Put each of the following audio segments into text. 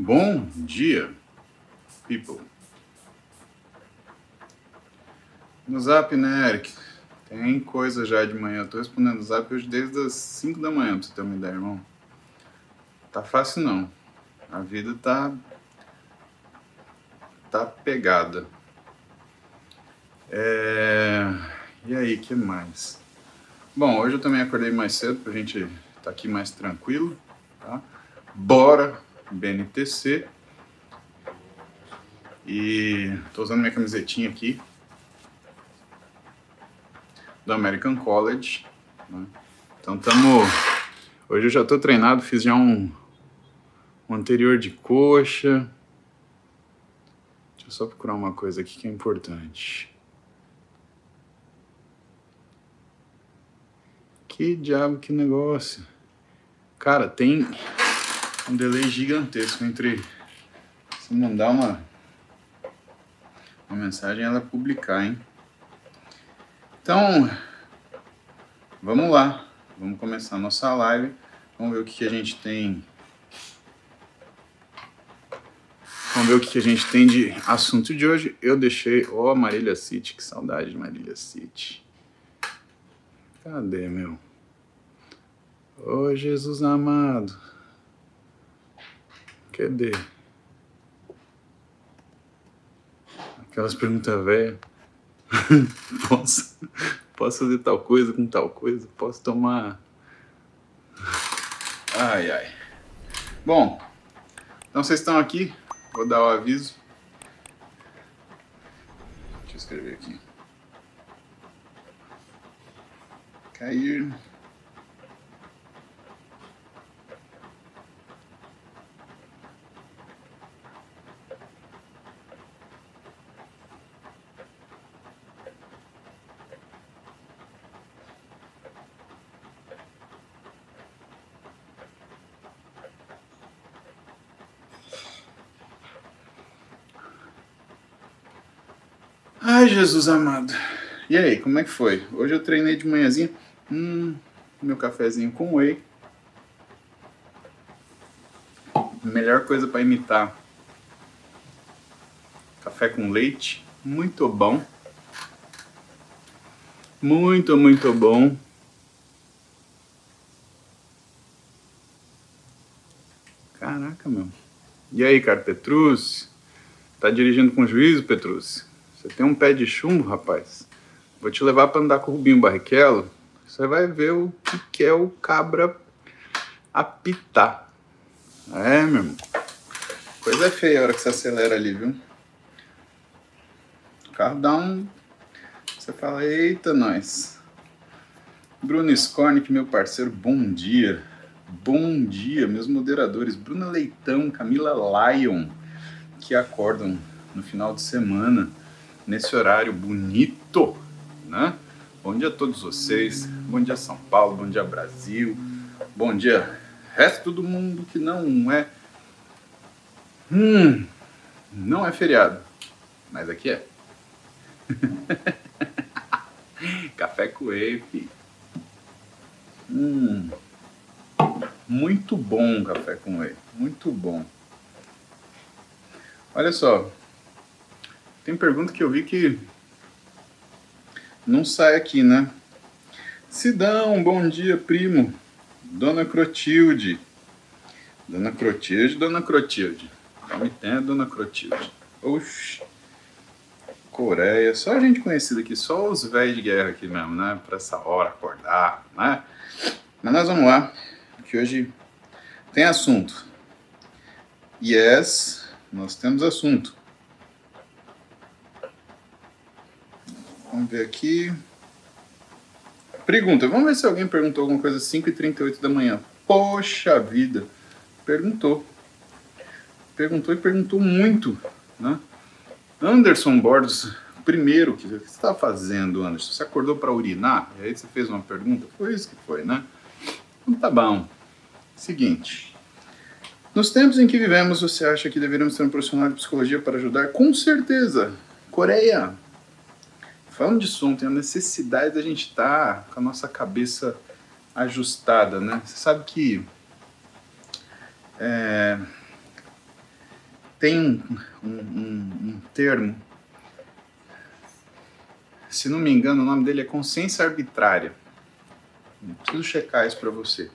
Bom dia, people. No zap, né, Eric? Tem coisa já de manhã. Eu tô respondendo no zap hoje desde as 5 da manhã, pra você ter uma ideia, irmão. Tá fácil não. A vida tá. tá pegada. É... E aí, que mais? Bom, hoje eu também acordei mais cedo pra gente estar tá aqui mais tranquilo, tá? Bora BNTC. E tô usando minha camisetinha aqui do American College. Né? Então estamos. Hoje eu já estou treinado, fiz já um, um anterior de coxa. Deixa eu só procurar uma coisa aqui que é importante. Que diabo, que negócio. Cara, tem um delay gigantesco entre se mandar uma, uma mensagem ela publicar, hein? Então, vamos lá. Vamos começar a nossa live. Vamos ver o que, que a gente tem. Vamos ver o que, que a gente tem de assunto de hoje. Eu deixei. Ó, oh, Marília City, que saudade de Marília City. Cadê, meu? Ô, oh, Jesus amado. Cadê? Aquelas perguntas velhas. posso, posso fazer tal coisa com tal coisa? Posso tomar. Ai, ai. Bom, então vocês estão aqui. Vou dar o aviso. Deixa eu escrever aqui. Cair. Jesus amado. E aí, como é que foi? Hoje eu treinei de manhãzinha. Hum, meu cafezinho com whey. Melhor coisa para imitar. Café com leite. Muito bom. Muito, muito bom. Caraca, meu. E aí, cara, Petrus? Tá dirigindo com juízo, Petrus? Você tem um pé de chumbo, rapaz. Vou te levar para andar com o Rubinho Barrichello. Você vai ver o que, que é o cabra apitar. É, meu irmão. Coisa feia a hora que você acelera ali, viu? O carro dá um. Você fala, eita, nós. Bruno Skornick, meu parceiro, bom dia. Bom dia, meus moderadores. Bruna Leitão, Camila Lyon, que acordam no final de semana nesse horário bonito, né? Bom dia a todos vocês, bom dia São Paulo, bom dia Brasil, bom dia resto do mundo que não é. Hum, não é feriado, mas aqui é. Café com whey, Hum, muito bom café com whey, muito bom. Olha só, tem pergunta que eu vi que não sai aqui, né? Sidão, bom dia, primo. Dona Crotilde. Dona Crotilde, Dona Crotilde. Não me tem Dona Crotilde. Oxi. Coreia, só gente conhecida aqui, só os velhos de guerra aqui mesmo, né? Pra essa hora acordar, né? Mas nós vamos lá, que hoje tem assunto. Yes, nós temos assunto. Vamos ver aqui. Pergunta. Vamos ver se alguém perguntou alguma coisa às 5h38 da manhã. Poxa vida. Perguntou. Perguntou e perguntou muito. Né? Anderson Borges, primeiro, o que você está fazendo, Anderson? Você acordou para urinar? E aí você fez uma pergunta? Foi isso que foi, né? Então tá bom. Seguinte. Nos tempos em que vivemos, você acha que deveríamos ter um profissional de psicologia para ajudar? Com certeza. Coreia, Falando disso ontem, a necessidade da gente estar tá com a nossa cabeça ajustada, né? Você sabe que é, tem um, um, um, termo, se não me engano, o nome dele é consciência arbitrária. Preciso checar isso para você.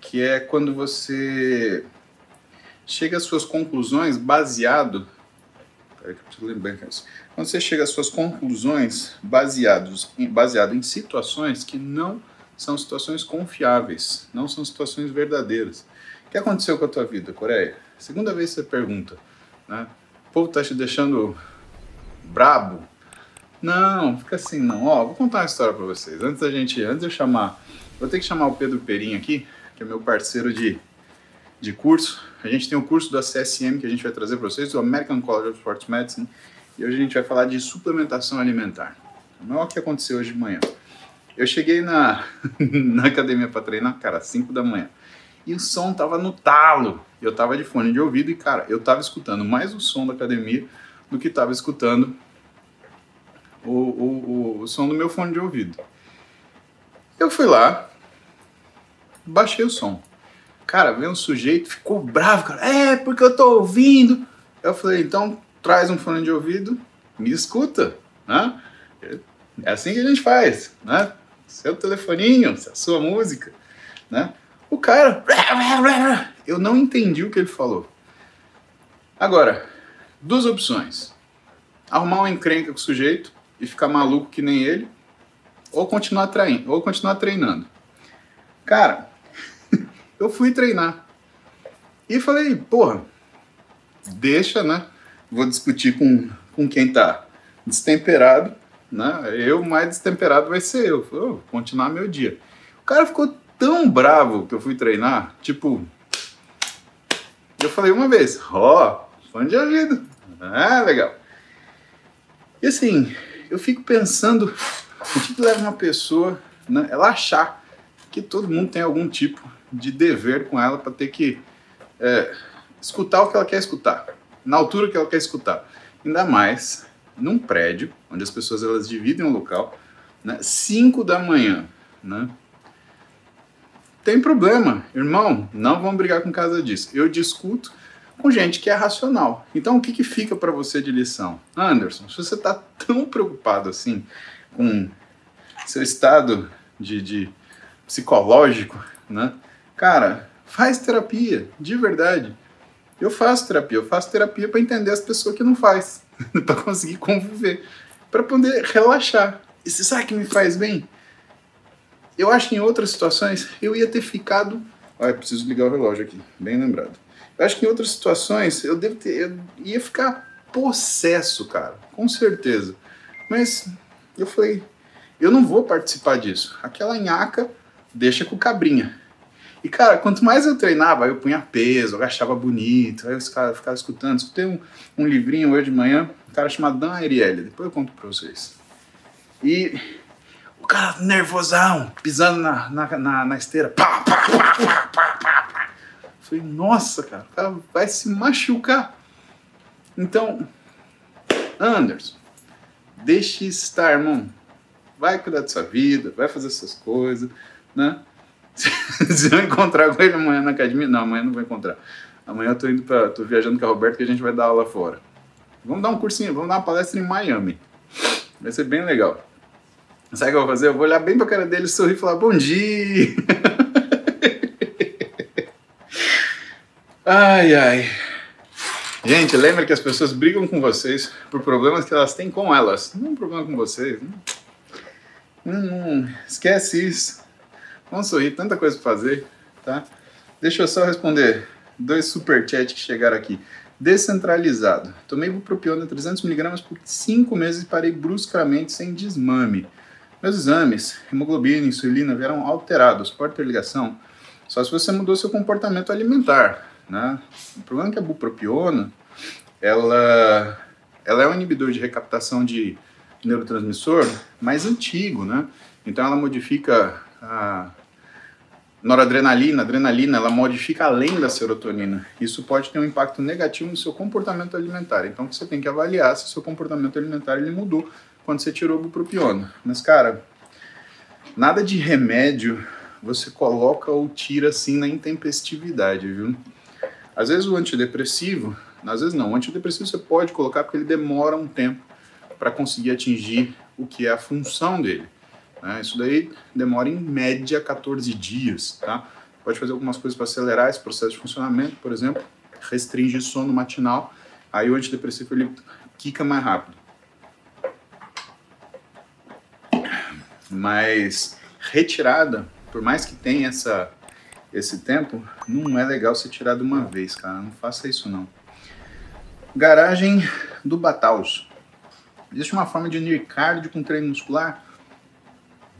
Que é quando você chega às suas conclusões baseado. Lembrar isso. Quando você chega às suas conclusões baseados, baseado em situações que não são situações confiáveis, não são situações verdadeiras. O que aconteceu com a tua vida, Coreia? Segunda vez que você pergunta, né? O povo tá te deixando brabo? Não, fica assim não. Ó, vou contar uma história para vocês. Antes da gente, antes de eu chamar, vou ter que chamar o Pedro Perim aqui, que é meu parceiro de, de curso. A gente tem um curso da CSM que a gente vai trazer para vocês, o American College of Sports Medicine, e hoje a gente vai falar de suplementação alimentar. Não é o que aconteceu hoje de manhã. Eu cheguei na, na academia para treinar, cara, às 5 da manhã e o som tava no talo. Eu tava de fone de ouvido e, cara, eu tava escutando mais o som da academia do que tava escutando o, o, o, o som do meu fone de ouvido. Eu fui lá, baixei o som. Cara, veio um sujeito, ficou bravo, cara. É, porque eu tô ouvindo. Eu falei, então traz um fone de ouvido, me escuta, né? É assim que a gente faz, né? Seu telefoninho, a sua música, né? O cara. Eu não entendi o que ele falou. Agora, duas opções: arrumar uma encrenca com o sujeito e ficar maluco que nem ele, ou continuar traindo, ou continuar treinando. Cara, eu fui treinar. E falei, porra, deixa, né? Vou discutir com, com quem tá destemperado, né? Eu mais destemperado vai ser eu. Vou continuar meu dia. O cara ficou tão bravo que eu fui treinar, tipo, eu falei uma vez, ó, oh, fone de ouvido, ah, legal. E assim, eu fico pensando o que leva uma pessoa, né, ela achar que todo mundo tem algum tipo de dever com ela para ter que é, escutar o que ela quer escutar, na altura que ela quer escutar. Ainda mais num prédio onde as pessoas elas dividem o local, né, 5 da manhã, né? tem problema, irmão, não vamos brigar com causa disso. Eu discuto com gente que é racional. Então, o que, que fica para você de lição? Anderson, se você está tão preocupado assim com seu estado de, de psicológico, né? Cara, faz terapia, de verdade. Eu faço terapia, eu faço terapia para entender as pessoas que não faz, para conseguir conviver, para poder relaxar. E você sabe que me faz bem? Eu acho que em outras situações eu ia ter ficado. Olha, preciso ligar o relógio aqui, bem lembrado. Eu acho que em outras situações eu devo ter. Eu ia ficar possesso, cara, com certeza. Mas eu falei, eu não vou participar disso. Aquela nhaca deixa com cabrinha. E, cara, quanto mais eu treinava, eu punha peso, eu achava bonito, aí os caras ficavam escutando. Escutei um, um livrinho hoje de manhã, um cara chamado Dan Ariely, depois eu conto pra vocês. E o cara nervosão, pisando na, na, na, na esteira. Pá, pá, pá, pá, pá, pá, pá. Falei, nossa, cara, o cara vai se machucar. Então, Anderson, deixe estar, irmão. Vai cuidar da sua vida, vai fazer suas coisas, né? Se eu encontrar com ele amanhã na academia, não, amanhã não vou encontrar. Amanhã eu tô indo para, tô viajando com a Roberta que a gente vai dar aula fora. Vamos dar um cursinho, vamos dar uma palestra em Miami. Vai ser bem legal. Sabe o que eu vou fazer? Eu vou olhar bem pra cara dele, sorrir e falar bom dia. ai, ai. Gente, lembra que as pessoas brigam com vocês por problemas que elas têm com elas. Não é um problema com vocês. Não, não, esquece isso. Vamos sorrir, tanta coisa pra fazer, tá? Deixa eu só responder dois superchats que chegaram aqui. Descentralizado. Tomei bupropiona 300mg por 5 meses e parei bruscamente sem desmame. Meus exames, hemoglobina e insulina vieram alterados. Pode ter ligação? Só se você mudou seu comportamento alimentar. Né? O problema é que a bupropiona, ela, ela é um inibidor de recaptação de neurotransmissor mais antigo, né? Então ela modifica a noradrenalina, adrenalina, ela modifica além da serotonina. Isso pode ter um impacto negativo no seu comportamento alimentar. Então você tem que avaliar se o seu comportamento alimentar ele mudou quando você tirou o bupropiona. Mas, cara, nada de remédio você coloca ou tira assim na intempestividade, viu? Às vezes o antidepressivo, Às vezes não. O antidepressivo você pode colocar porque ele demora um tempo para conseguir atingir o que é a função dele. Né? Isso daí demora em média 14 dias, tá? Pode fazer algumas coisas para acelerar esse processo de funcionamento, por exemplo, restringir sono matinal, aí o antidepressivo ele quica mais rápido. Mas retirada, por mais que tenha essa, esse tempo, não é legal ser tirado uma vez, cara. Não faça isso não. Garagem do Bataus. Existe uma forma de unir cardio com treino muscular?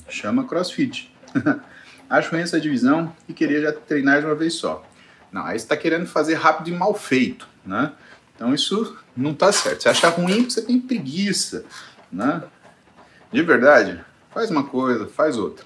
Chama CrossFit. Acho ruim essa divisão e queria já treinar de uma vez só. Não, aí você está querendo fazer rápido e mal feito, né? Então isso não tá certo. Você acha ruim porque você tem preguiça, né? De verdade, faz uma coisa, faz outra.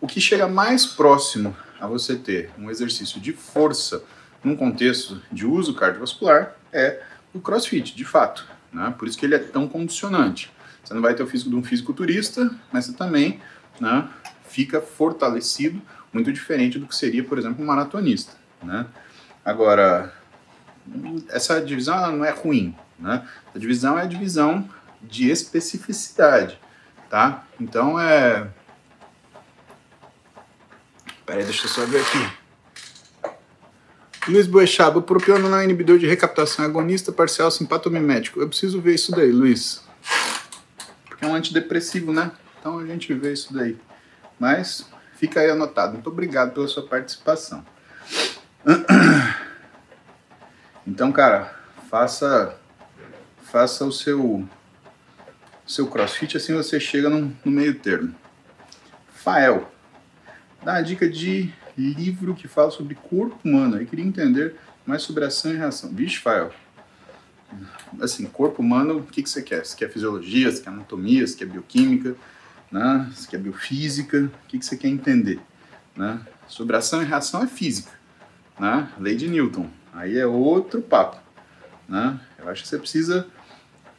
O que chega mais próximo a você ter um exercício de força num contexto de uso cardiovascular é o crossfit, de fato. Né? Por isso que ele é tão condicionante. Você não vai ter o físico de um fisiculturista, mas você também né, fica fortalecido, muito diferente do que seria, por exemplo, um maratonista. Né? Agora, essa divisão não é ruim. Né? A divisão é a divisão de especificidade. Tá? Então é. Peraí, deixa eu só ver aqui. Luiz Boechat, o propiona não é inibidor de recaptação agonista parcial simpatomimético. Eu preciso ver isso daí, Luiz. Porque é um antidepressivo, né? Então a gente vê isso daí. Mas fica aí anotado. Muito obrigado pela sua participação. Então, cara, faça faça o seu seu crossfit, assim você chega no, no meio termo. Fael, dá uma dica de livro que fala sobre corpo humano. Eu queria entender mais sobre ação e reação. Vixe, Fael. Assim, corpo humano, o que, que você quer? Você quer fisiologia, você quer anatomia, você quer bioquímica, né? você quer biofísica? O que, que você quer entender? Né? Sobre ação e reação é física. Né? Lei de Newton. Aí é outro papo. Né? Eu acho que você precisa.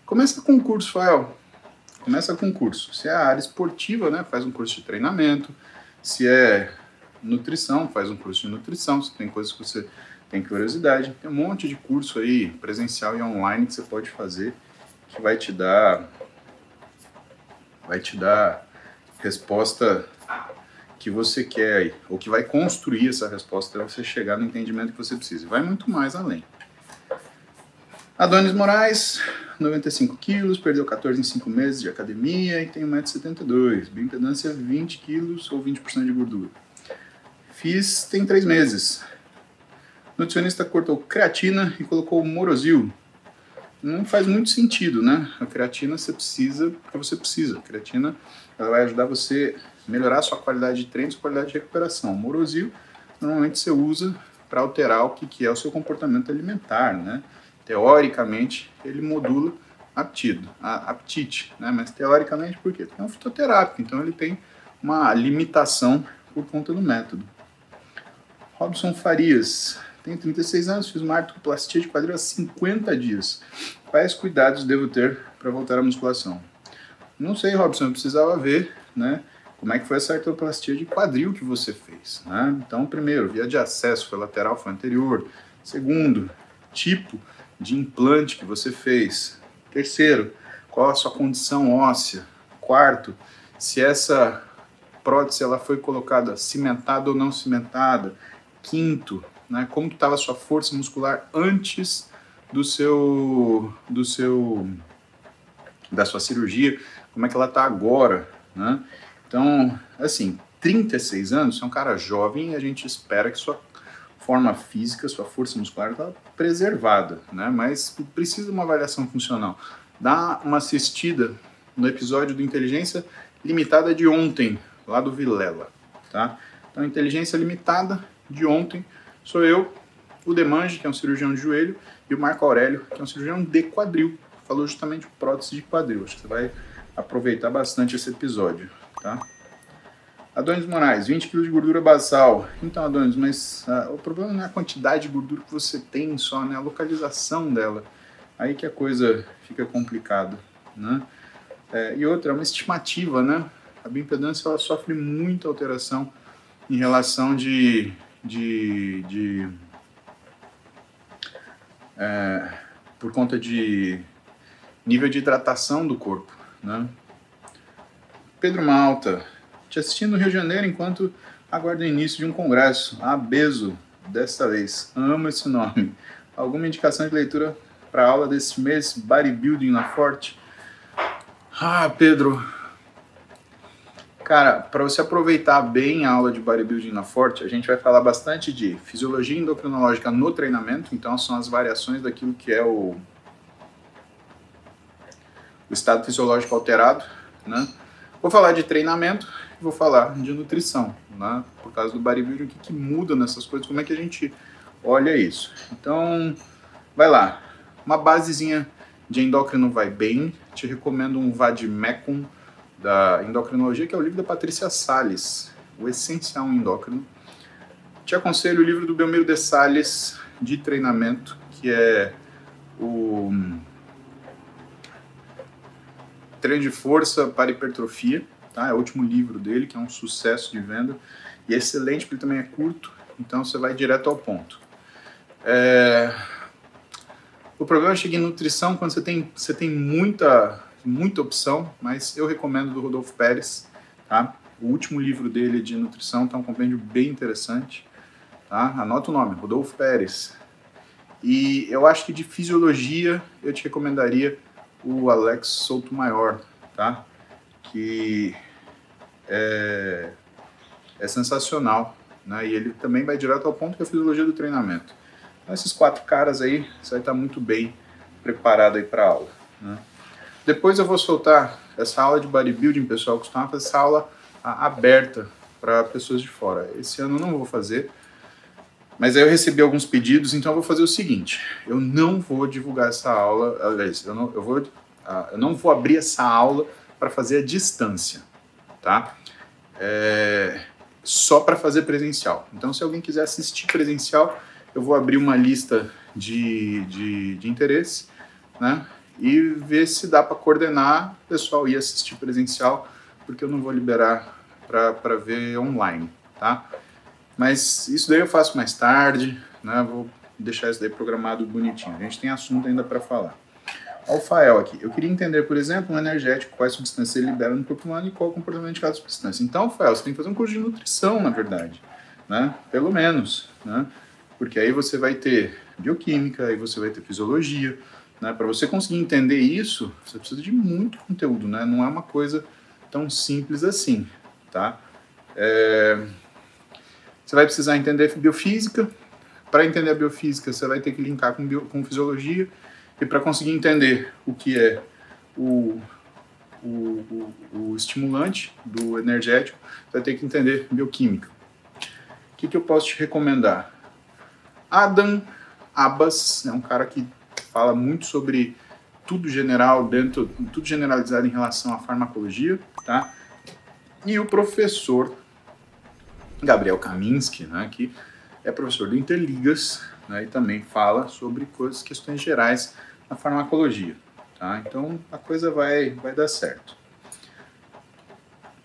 Começa com o curso, Fael começa com um curso. Se é a área esportiva, né, faz um curso de treinamento. Se é nutrição, faz um curso de nutrição. Se tem coisas que você tem curiosidade, tem um monte de curso aí, presencial e online, que você pode fazer, que vai te dar vai te dar resposta que você quer aí, ou que vai construir essa resposta para você chegar no entendimento que você precisa. Vai muito mais além. Adonis Moraes, 95 quilos, perdeu 14 em 5 meses de academia e tem 1,72m. Bioimpedância 20 quilos ou 20% de gordura. Fiz tem 3 meses. nutricionista cortou creatina e colocou morosil. Não faz muito sentido, né? A creatina você precisa você precisa. A creatina ela vai ajudar você a melhorar a sua qualidade de treino, sua qualidade de recuperação. O morosil normalmente você usa para alterar o que, que é o seu comportamento alimentar, né? teoricamente, ele modula aptido, a, aptite, né? mas teoricamente por quê? Porque é um fitoterápico, então ele tem uma limitação por conta do método. Robson Farias, tenho 36 anos, fiz uma artroplastia de quadril há 50 dias. Quais cuidados devo ter para voltar à musculação? Não sei, Robson, eu precisava ver, né? Como é que foi essa artroplastia de quadril que você fez, né? Então, primeiro, via de acesso foi lateral, foi anterior. Segundo, tipo de implante que você fez. Terceiro, qual a sua condição óssea. Quarto, se essa prótese ela foi colocada cimentada ou não cimentada. Quinto, né, como estava a sua força muscular antes do seu do seu da sua cirurgia, como é que ela está agora, né? Então, assim, 36 anos, você é um cara jovem a gente espera que sua forma física, sua força muscular está preservada, né? Mas precisa de uma avaliação funcional. Dá uma assistida no episódio do Inteligência Limitada de ontem, lá do Vilela, tá? Então, Inteligência Limitada de ontem sou eu, o Demange, que é um cirurgião de joelho, e o Marco Aurélio, que é um cirurgião de quadril. Falou justamente prótese de quadril. Acho que você vai aproveitar bastante esse episódio, tá? Adonis Moraes, 20 kg de gordura basal. Então, Adonis, mas uh, o problema não é a quantidade de gordura que você tem só, né? A localização dela. Aí que a coisa fica complicada, né? É, e outra, é uma estimativa, né? A bioimpedância ela sofre muita alteração em relação de, de, de é, por conta de nível de hidratação do corpo, né? Pedro Malta, te assistindo no Rio de Janeiro enquanto aguardo o início de um congresso. Ah, Beso, desta vez. Amo esse nome. Alguma indicação de leitura para a aula desse mês? Bodybuilding na Forte? Ah, Pedro. Cara, para você aproveitar bem a aula de bodybuilding na Forte, a gente vai falar bastante de fisiologia endocrinológica no treinamento, então são as variações daquilo que é o, o estado fisiológico alterado, né? Vou falar de treinamento e vou falar de nutrição, né? Por causa do bodybuilding, o que, que muda nessas coisas, como é que a gente olha isso. Então, vai lá. Uma basezinha de endócrino vai bem. Te recomendo um Vadimecum da endocrinologia, que é o livro da Patrícia Salles, o essencial endócrino. Te aconselho o livro do Belmiro de Salles de treinamento, que é o Treino de Força para Hipertrofia, tá? É o último livro dele, que é um sucesso de venda e é excelente porque ele também é curto, então você vai direto ao ponto. É... O problema é chegar em nutrição quando você tem, você tem muita, muita opção, mas eu recomendo do Rodolfo Pérez, tá? O último livro dele de nutrição está um compêndio bem interessante, tá? Anota o nome, Rodolfo Pérez. E eu acho que de fisiologia eu te recomendaria o Alex Souto Maior, tá? Que é, é sensacional, né? E ele também vai direto ao ponto que é a fisiologia do treinamento. Então, esses quatro caras aí, você vai estar muito bem preparado aí para aula. Né? Depois eu vou soltar essa aula de bodybuilding, pessoal, costumava fazer essa aula aberta para pessoas de fora. Esse ano eu não vou fazer, mas aí eu recebi alguns pedidos, então eu vou fazer o seguinte: eu não vou divulgar essa aula, aliás, eu não, eu vou, uh, eu não vou abrir essa aula para fazer a distância, tá? É, só para fazer presencial. Então, se alguém quiser assistir presencial, eu vou abrir uma lista de, de, de interesse, né? E ver se dá para coordenar o pessoal ir assistir presencial, porque eu não vou liberar para ver online, tá? Mas isso daí eu faço mais tarde, né? Vou deixar isso daí programado bonitinho. A gente tem assunto ainda para falar. Alfael aqui. Eu queria entender, por exemplo, um energético, quais substâncias ele libera no corpo humano e qual o comportamento de cada substância. Então, Alfael, você tem que fazer um curso de nutrição, na verdade, né? Pelo menos, né? porque aí você vai ter bioquímica, aí você vai ter fisiologia, né? Para você conseguir entender isso, você precisa de muito conteúdo, né? Não é uma coisa tão simples assim, tá? É... Você vai precisar entender biofísica. Para entender a biofísica, você vai ter que linkar com, bio... com fisiologia. E para conseguir entender o que é o, o, o, o, estimulante do energético, você vai ter que entender bioquímica. O que, que eu posso te recomendar? Adam Abbas é um cara que fala muito sobre tudo general dentro, tudo generalizado em relação à farmacologia, tá? E o professor Gabriel Kaminski, né, que é professor do Interligas, né, e também fala sobre coisas, questões gerais na farmacologia, tá? Então a coisa vai vai dar certo.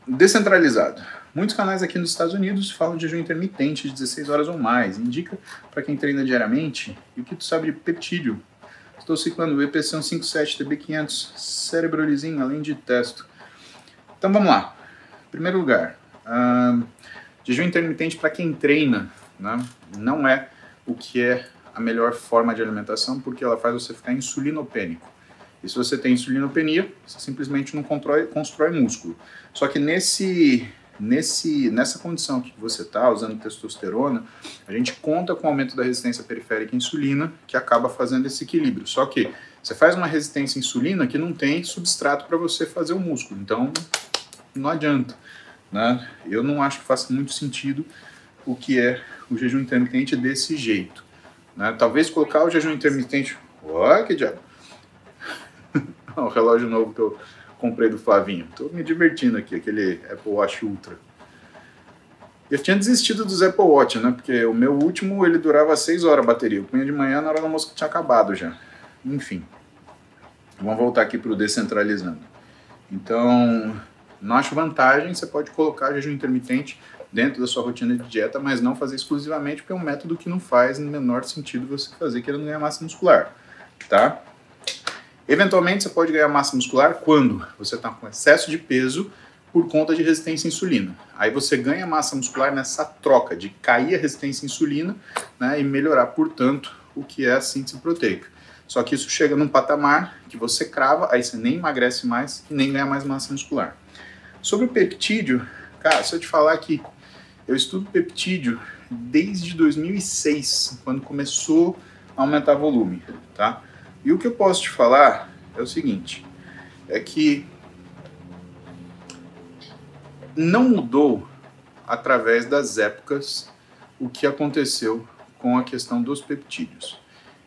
Descentralizado. Muitos canais aqui nos Estados Unidos falam de jejum intermitente de 16 horas ou mais. Indica para quem treina diariamente. E o que tu sabe de peptídeo? Estou ciclando o EPC 157 TB500 cerebrolizinho, além de testo. Então vamos lá. Em primeiro lugar, uh, jejum intermitente para quem treina né, não é o que é a melhor forma de alimentação, porque ela faz você ficar insulinopênico. E se você tem insulinopenia, você simplesmente não constrói, constrói músculo. Só que nesse Nesse, nessa condição que você está, usando testosterona, a gente conta com o aumento da resistência periférica à insulina, que acaba fazendo esse equilíbrio. Só que você faz uma resistência à insulina que não tem substrato para você fazer o músculo, então não adianta. Né? Eu não acho que faça muito sentido o que é o jejum intermitente desse jeito. Né? Talvez colocar o jejum intermitente. Olha que diabo! o relógio novo que eu comprei do Flavinho. Tô me divertindo aqui, aquele Apple Watch Ultra. Eu tinha desistido dos Apple Watch, né? Porque o meu último ele durava 6 horas a bateria. Eu punha de manhã na hora do almoço que tinha acabado já. Enfim. Vamos voltar aqui para o descentralizando. Então, não acho vantagem, você pode colocar jejum intermitente dentro da sua rotina de dieta, mas não fazer exclusivamente, porque é um método que não faz no menor sentido você fazer querendo ganhar massa muscular, tá? Eventualmente, você pode ganhar massa muscular quando você está com excesso de peso por conta de resistência à insulina. Aí você ganha massa muscular nessa troca de cair a resistência à insulina né, e melhorar, portanto, o que é a síntese proteica. Só que isso chega num patamar que você crava, aí você nem emagrece mais e nem ganha mais massa muscular. Sobre o peptídeo, cara, se eu te falar que eu estudo peptídeo desde 2006, quando começou a aumentar volume, tá? E o que eu posso te falar é o seguinte, é que não mudou através das épocas o que aconteceu com a questão dos peptídeos.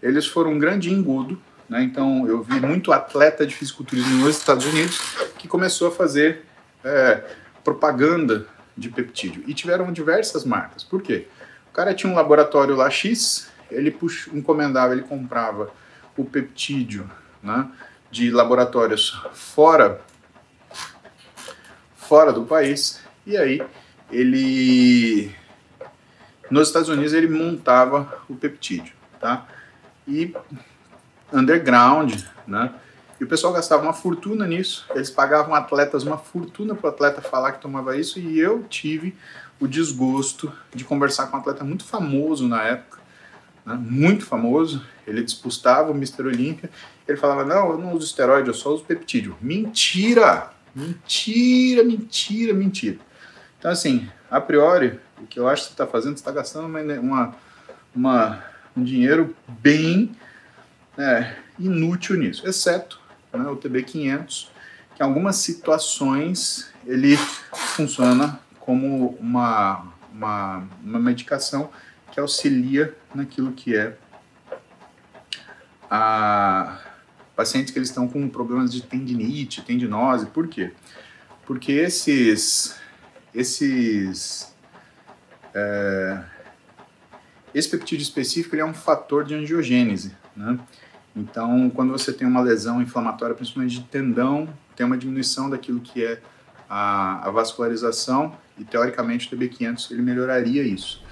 Eles foram um grande engodo, né? então eu vi muito atleta de fisiculturismo nos Estados Unidos que começou a fazer é, propaganda de peptídeo. E tiveram diversas marcas. Por quê? O cara tinha um laboratório lá X, ele encomendava, ele comprava o peptídeo né, de laboratórios fora fora do país. E aí ele nos Estados Unidos ele montava o peptídeo, tá? E underground, né? E o pessoal gastava uma fortuna nisso. Eles pagavam atletas uma fortuna para o atleta falar que tomava isso. E eu tive o desgosto de conversar com um atleta muito famoso na época, né? muito famoso. Ele disputava o Mr. Olímpia. Ele falava: Não, eu não uso esteroide, eu só uso peptídeo. Mentira! Mentira, mentira, mentira. Então, assim, a priori, o que eu acho que você está fazendo, você está gastando uma, uma, uma, um dinheiro bem é, inútil nisso, exceto né, o TB500, que em algumas situações ele funciona como uma, uma, uma medicação que auxilia naquilo que é a pacientes que eles estão com problemas de tendinite, tendinose. Por quê? Porque esses, esses, é, esse peptídeo específico é um fator de angiogênese, né? Então, quando você tem uma lesão inflamatória, principalmente de tendão, tem uma diminuição daquilo que é a, a vascularização e, teoricamente, o TB500 ele melhoraria isso.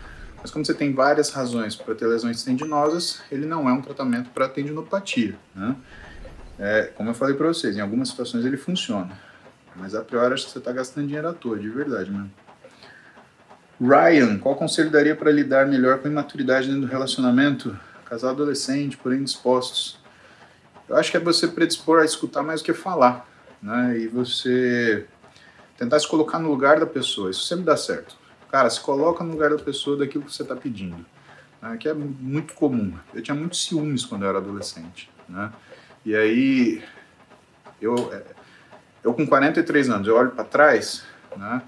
Mas como você tem várias razões para ter lesões tendinosas, ele não é um tratamento para tendinopatia, né? É, como eu falei para vocês, em algumas situações ele funciona. Mas a priori acho que você está gastando dinheiro à toa, de verdade mesmo. Ryan, qual conselho daria para lidar melhor com imaturidade dentro do relacionamento? Casal adolescente, porém dispostos. Eu acho que é você predispor a escutar mais do que falar, né? E você tentar se colocar no lugar da pessoa. Isso sempre dá certo. Cara, se coloca no lugar da pessoa daquilo que você está pedindo. Né? Que é muito comum. Eu tinha muitos ciúmes quando eu era adolescente, né? E aí, eu, é, eu com 43 anos, eu olho para trás, né?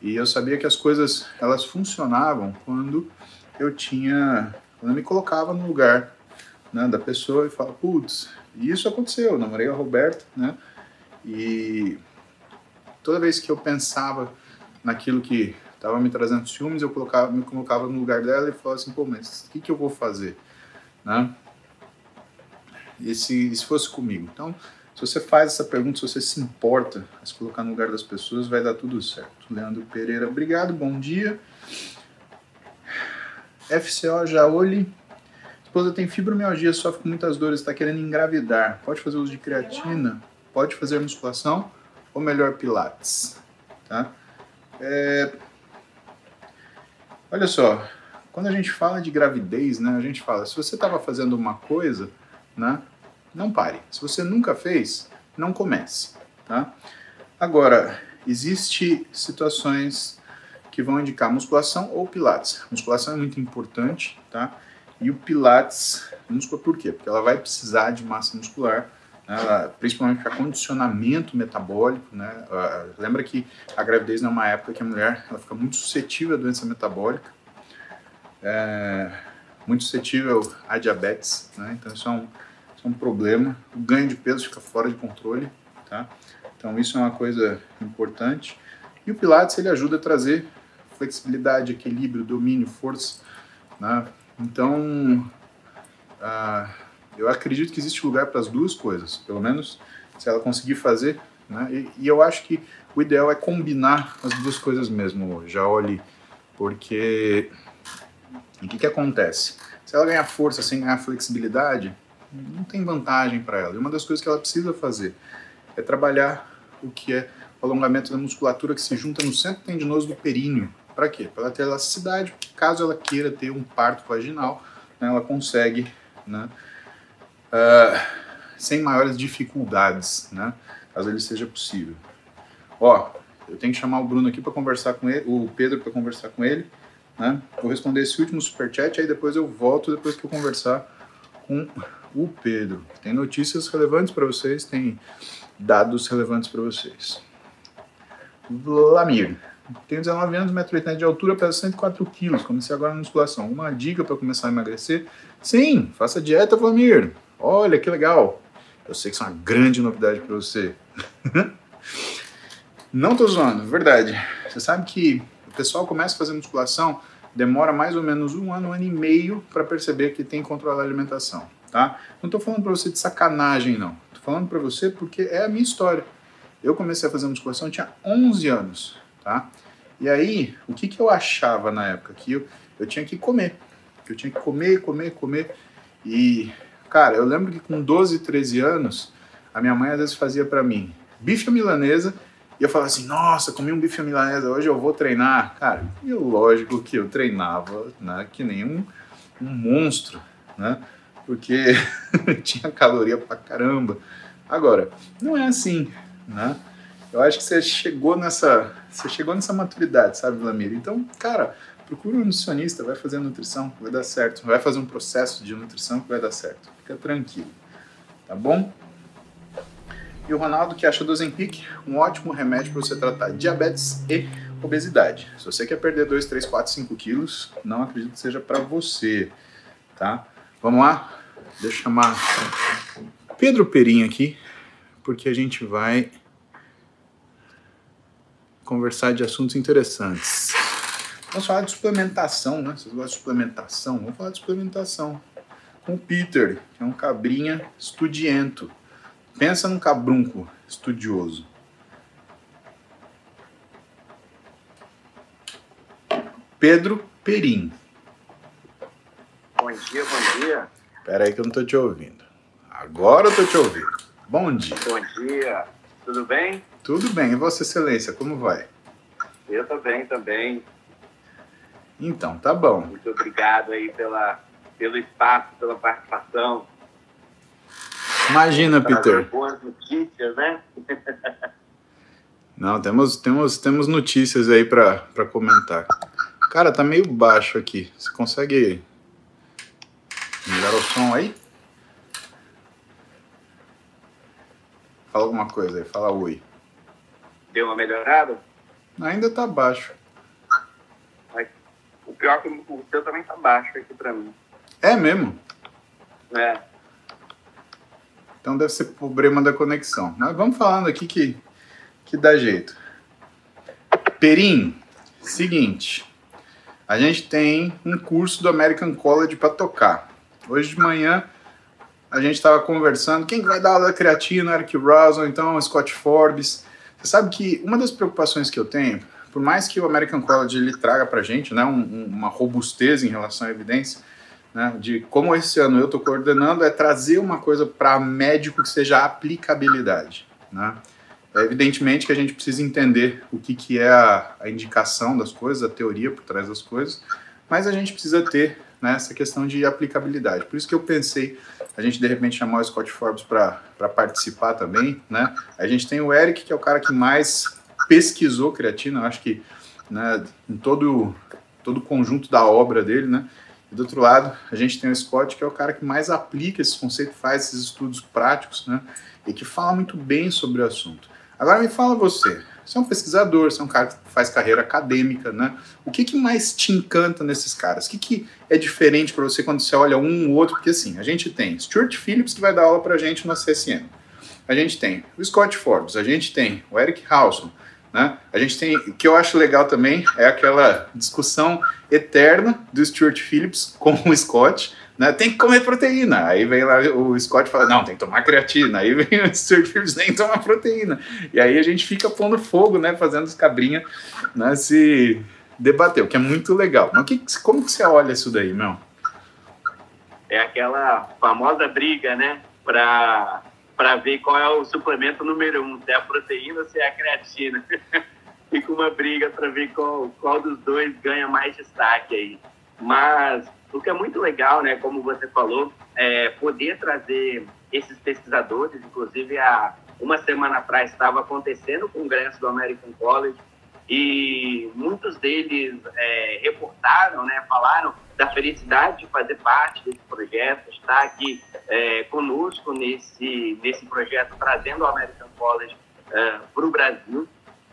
E eu sabia que as coisas, elas funcionavam quando eu tinha, quando eu me colocava no lugar né, da pessoa e falava, putz, isso aconteceu, eu namorei a Roberta, né? E toda vez que eu pensava naquilo que estava me trazendo ciúmes, eu colocava, me colocava no lugar dela e falava assim, pô, mas o que, que eu vou fazer? Né? e se, se fosse comigo? Então, se você faz essa pergunta, se você se importa a se colocar no lugar das pessoas, vai dar tudo certo. Leandro Pereira, obrigado, bom dia. FCO Jaoli, esposa tem fibromialgia, sofre com muitas dores, está querendo engravidar. Pode fazer uso de creatina? Pode fazer musculação? Ou melhor, pilates? Tá? É... Olha só, quando a gente fala de gravidez, né, a gente fala, se você estava fazendo uma coisa né? Não pare. Se você nunca fez, não comece, tá? Agora, existe situações que vão indicar musculação ou pilates. musculação é muito importante, tá? E o pilates, múscula por quê? Porque ela vai precisar de massa muscular, né? principalmente para condicionamento metabólico, né? Lembra que a gravidez é uma época que a mulher ela fica muito suscetível à doença metabólica, é, muito suscetível à diabetes, né? Então isso é um isso é um problema. O ganho de peso fica fora de controle, tá? Então isso é uma coisa importante. E o Pilates ele ajuda a trazer flexibilidade, equilíbrio, domínio, força, né? Então ah, eu acredito que existe lugar para as duas coisas, pelo menos se ela conseguir fazer, né? E, e eu acho que o ideal é combinar as duas coisas mesmo, já olhe, porque o que, que acontece? Se ela ganhar força sem ganhar flexibilidade, não tem vantagem para ela. E uma das coisas que ela precisa fazer é trabalhar o que é o alongamento da musculatura que se junta no centro tendinoso do períneo. Para quê? Para ela ter elasticidade, caso ela queira ter um parto vaginal, né, ela consegue, né, uh, sem maiores dificuldades, né, caso ele seja possível. Ó, eu tenho que chamar o Bruno aqui para conversar com ele, o Pedro para conversar com ele, né? Vou responder esse último superchat, aí depois eu volto depois que eu conversar com o Pedro. Tem notícias relevantes para vocês, tem dados relevantes para vocês. Vlamir. Tenho 19 anos, 1,80m de altura, peso 104 quilos. Comecei agora na musculação. Uma dica para começar a emagrecer? Sim, faça dieta, Vlamir. Olha que legal. Eu sei que isso é uma grande novidade para você. Não tô zoando, verdade. Você sabe que o pessoal começa a fazer musculação, demora mais ou menos um ano, um ano e meio para perceber que tem que controlar a alimentação, tá? Não tô falando para você de sacanagem, não. Tô falando para você porque é a minha história. Eu comecei a fazer musculação, tinha 11 anos, tá? E aí, o que, que eu achava na época? Que eu, eu tinha que comer. Que eu tinha que comer, comer, comer. E, cara, eu lembro que com 12, 13 anos, a minha mãe às vezes fazia para mim bife milanesa e eu falava assim, nossa, comi um bife milanesa, hoje eu vou treinar. Cara, e lógico que eu treinava, né, que nem um, um monstro, né, porque tinha caloria pra caramba. Agora, não é assim, né? Eu acho que você chegou nessa, você chegou nessa maturidade, sabe, Vlamir? Então, cara, procura um nutricionista, vai fazer nutrição, vai dar certo. Vai fazer um processo de nutrição que vai dar certo. Fica tranquilo, tá bom? E o Ronaldo que acha do Ozempic um ótimo remédio para você tratar diabetes e obesidade. Se você quer perder 2, 3, 4, 5 quilos, não acredito que seja para você, tá? Vamos lá? Deixa eu chamar Pedro Perim aqui, porque a gente vai conversar de assuntos interessantes. Vamos falar de suplementação, né? Vocês gostam de suplementação? Vamos falar de suplementação com o Peter, que é um cabrinha estudiento. Pensa num cabrunco estudioso. Pedro Perim. Bom dia, bom dia. Espera aí que eu não estou te ouvindo. Agora eu estou te ouvindo. Bom dia. Bom dia. Tudo bem? Tudo bem. E Vossa Excelência, como vai? Eu também, também. Então, tá bom. Muito obrigado aí pela, pelo espaço, pela participação. Imagina, Peter. Boas notícias, né? Não, temos, temos, temos notícias aí para comentar. Cara, tá meio baixo aqui. Você consegue melhorar o som aí? Fala alguma coisa aí, fala oi. Deu uma melhorada? Ainda tá baixo. O pior é que o seu também tá baixo aqui pra mim. É mesmo? É. Então deve ser problema da conexão. Mas vamos falando aqui que, que dá jeito. Perim, seguinte. A gente tem um curso do American College para tocar. Hoje de manhã a gente estava conversando. Quem vai dar aula da creatina? Eric Rosen, então Scott Forbes. Você sabe que uma das preocupações que eu tenho, por mais que o American College ele traga para a gente né, um, uma robustez em relação à evidência, né, de como esse ano eu estou coordenando, é trazer uma coisa para médico que seja aplicabilidade. Né? É evidentemente que a gente precisa entender o que, que é a, a, indicação das coisas, a teoria por trás das coisas, mas a gente precisa ter né, essa questão de aplicabilidade. Por isso que eu pensei a gente de repente chamar o Scott Forbes para participar também. Né? A gente tem o Eric, que é o cara que mais pesquisou creatina, acho que né, em todo, todo o conjunto da obra dele, né? E do outro lado, a gente tem o Scott, que é o cara que mais aplica esse conceito, faz esses estudos práticos, né? E que fala muito bem sobre o assunto. Agora me fala você, você é um pesquisador, você é um cara que faz carreira acadêmica, né? O que, que mais te encanta nesses caras? O que, que é diferente para você quando você olha um ou outro? Porque assim, a gente tem Stuart Phillips que vai dar aula para a gente na CSN. A gente tem o Scott Forbes, a gente tem o Eric Halson, né? A gente tem, o que eu acho legal também é aquela discussão eterna do Stuart Phillips com o Scott, né? Tem que comer proteína. Aí vem lá o Scott fala, não, tem que tomar creatina. Aí vem o Stuart Phillips, nem tomar proteína. E aí a gente fica pondo fogo, né? Fazendo os cabrinhas, né? Se debater, o que é muito legal. Mas que, como que você olha isso daí, meu? é aquela famosa briga, né? Para para ver qual é o suplemento número um, se é a proteína ou se é a creatina. Fica uma briga para ver qual, qual dos dois ganha mais destaque aí. Mas o que é muito legal, né, como você falou, é poder trazer esses pesquisadores, inclusive há uma semana atrás estava acontecendo o congresso do American College e muitos deles é, reportaram, né, falaram da felicidade de fazer parte desse projeto, estar aqui é, conosco nesse, nesse projeto, trazendo o American College é, para o Brasil.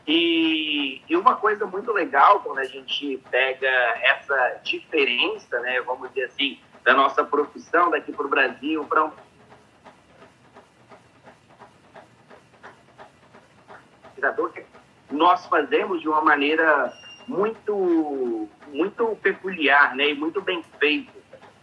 E, e, uma coisa muito legal quando a gente pega essa diferença, né, vamos dizer assim, da nossa profissão daqui para o Brasil, para um nós fazemos de uma maneira muito, muito peculiar né, e muito bem feita.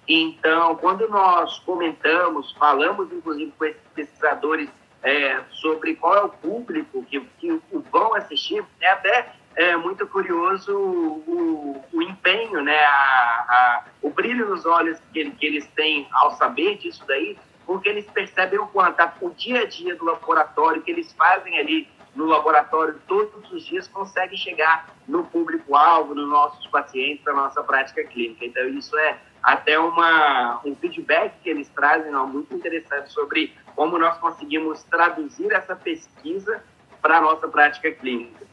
Então, quando nós comentamos, falamos inclusive com esses pesquisadores é, sobre qual é o público que, que vão assistir, é até é, muito curioso o, o empenho, né, a, a, o brilho nos olhos que, que eles têm ao saber disso daí, porque eles percebem o quanto o dia a dia do laboratório que eles fazem ali no laboratório todos os dias consegue chegar no público-alvo, nos nossos pacientes, na nossa prática clínica. Então, isso é até uma, um feedback que eles trazem não, muito interessante sobre como nós conseguimos traduzir essa pesquisa para a nossa prática clínica.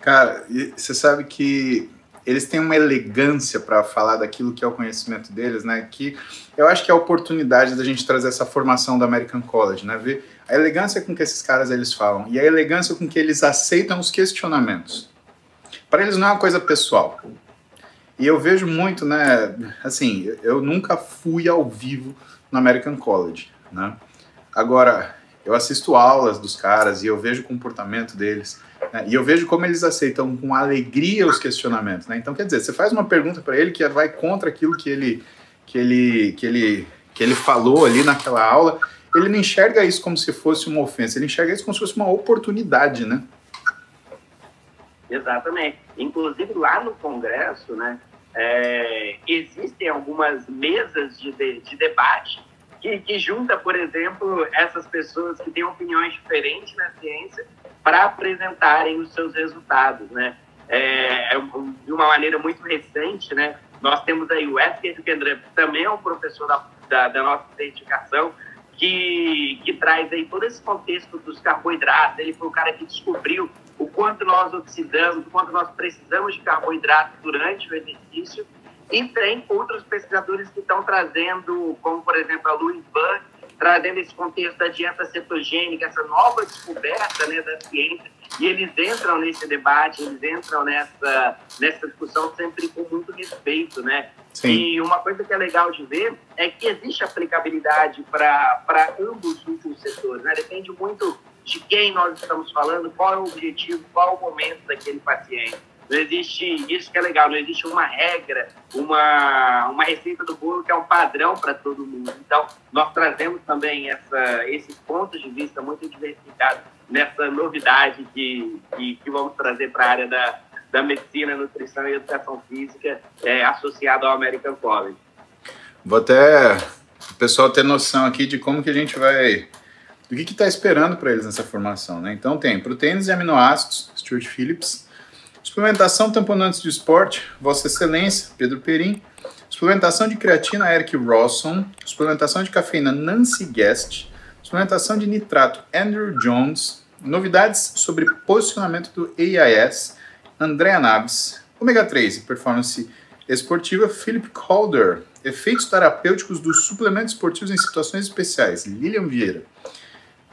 Cara, você sabe que eles têm uma elegância para falar daquilo que é o conhecimento deles, né? Que eu acho que é a oportunidade da gente trazer essa formação do American College, né? Ver a elegância com que esses caras eles falam e a elegância com que eles aceitam os questionamentos. Para eles não é uma coisa pessoal. E eu vejo muito, né? Assim, eu nunca fui ao vivo no American College, né? Agora, eu assisto aulas dos caras e eu vejo o comportamento deles. Né? E eu vejo como eles aceitam com alegria os questionamentos. Né? Então, quer dizer, você faz uma pergunta para ele que vai contra aquilo que ele, que, ele, que, ele, que ele falou ali naquela aula ele não enxerga isso como se fosse uma ofensa, ele enxerga isso como se fosse uma oportunidade, né? Exatamente. Inclusive lá no Congresso, né, é, existem algumas mesas de, de, de debate que, que, junta, por exemplo, essas pessoas que têm opiniões diferentes na ciência para apresentarem os seus resultados, né? É, é de uma maneira muito recente, né? Nós temos aí o Edgar Kendra, que também é um professor da, da, da nossa certificação, que, que traz aí todo esse contexto dos carboidratos. Ele foi o cara que descobriu o quanto nós oxidamos, o quanto nós precisamos de carboidratos durante o exercício. E tem outros pesquisadores que estão trazendo, como por exemplo a Louis Burke, trazendo esse contexto da dieta cetogênica, essa nova descoberta né, da ciência, e eles entram nesse debate, eles entram nessa, nessa discussão sempre com muito respeito, né? Sim. E uma coisa que é legal de ver é que existe aplicabilidade para ambos os setores, né? Depende muito de quem nós estamos falando, qual é o objetivo, qual é o momento daquele paciente. Não existe, isso que é legal, não existe uma regra, uma, uma receita do bolo que é um padrão para todo mundo. Então, nós trazemos também essa, esses pontos de vista muito diversificados nessa novidade que, que, que vamos trazer para a área da, da medicina, nutrição e educação física é, associado ao American College. Vou até o pessoal ter noção aqui de como que a gente vai do que está esperando para eles nessa formação, né? Então tem proteínas e aminoácidos, Stuart Phillips, Suplementação tamponantes de esporte, Vossa Excelência, Pedro Perim. Suplementação de creatina, Eric Rawson. Suplementação de cafeína, Nancy Guest. Suplementação de nitrato, Andrew Jones. Novidades sobre posicionamento do AIS, Andrea Nabs. Ômega 3 performance esportiva, Philip Calder. Efeitos terapêuticos dos suplementos esportivos em situações especiais, Lilian Vieira.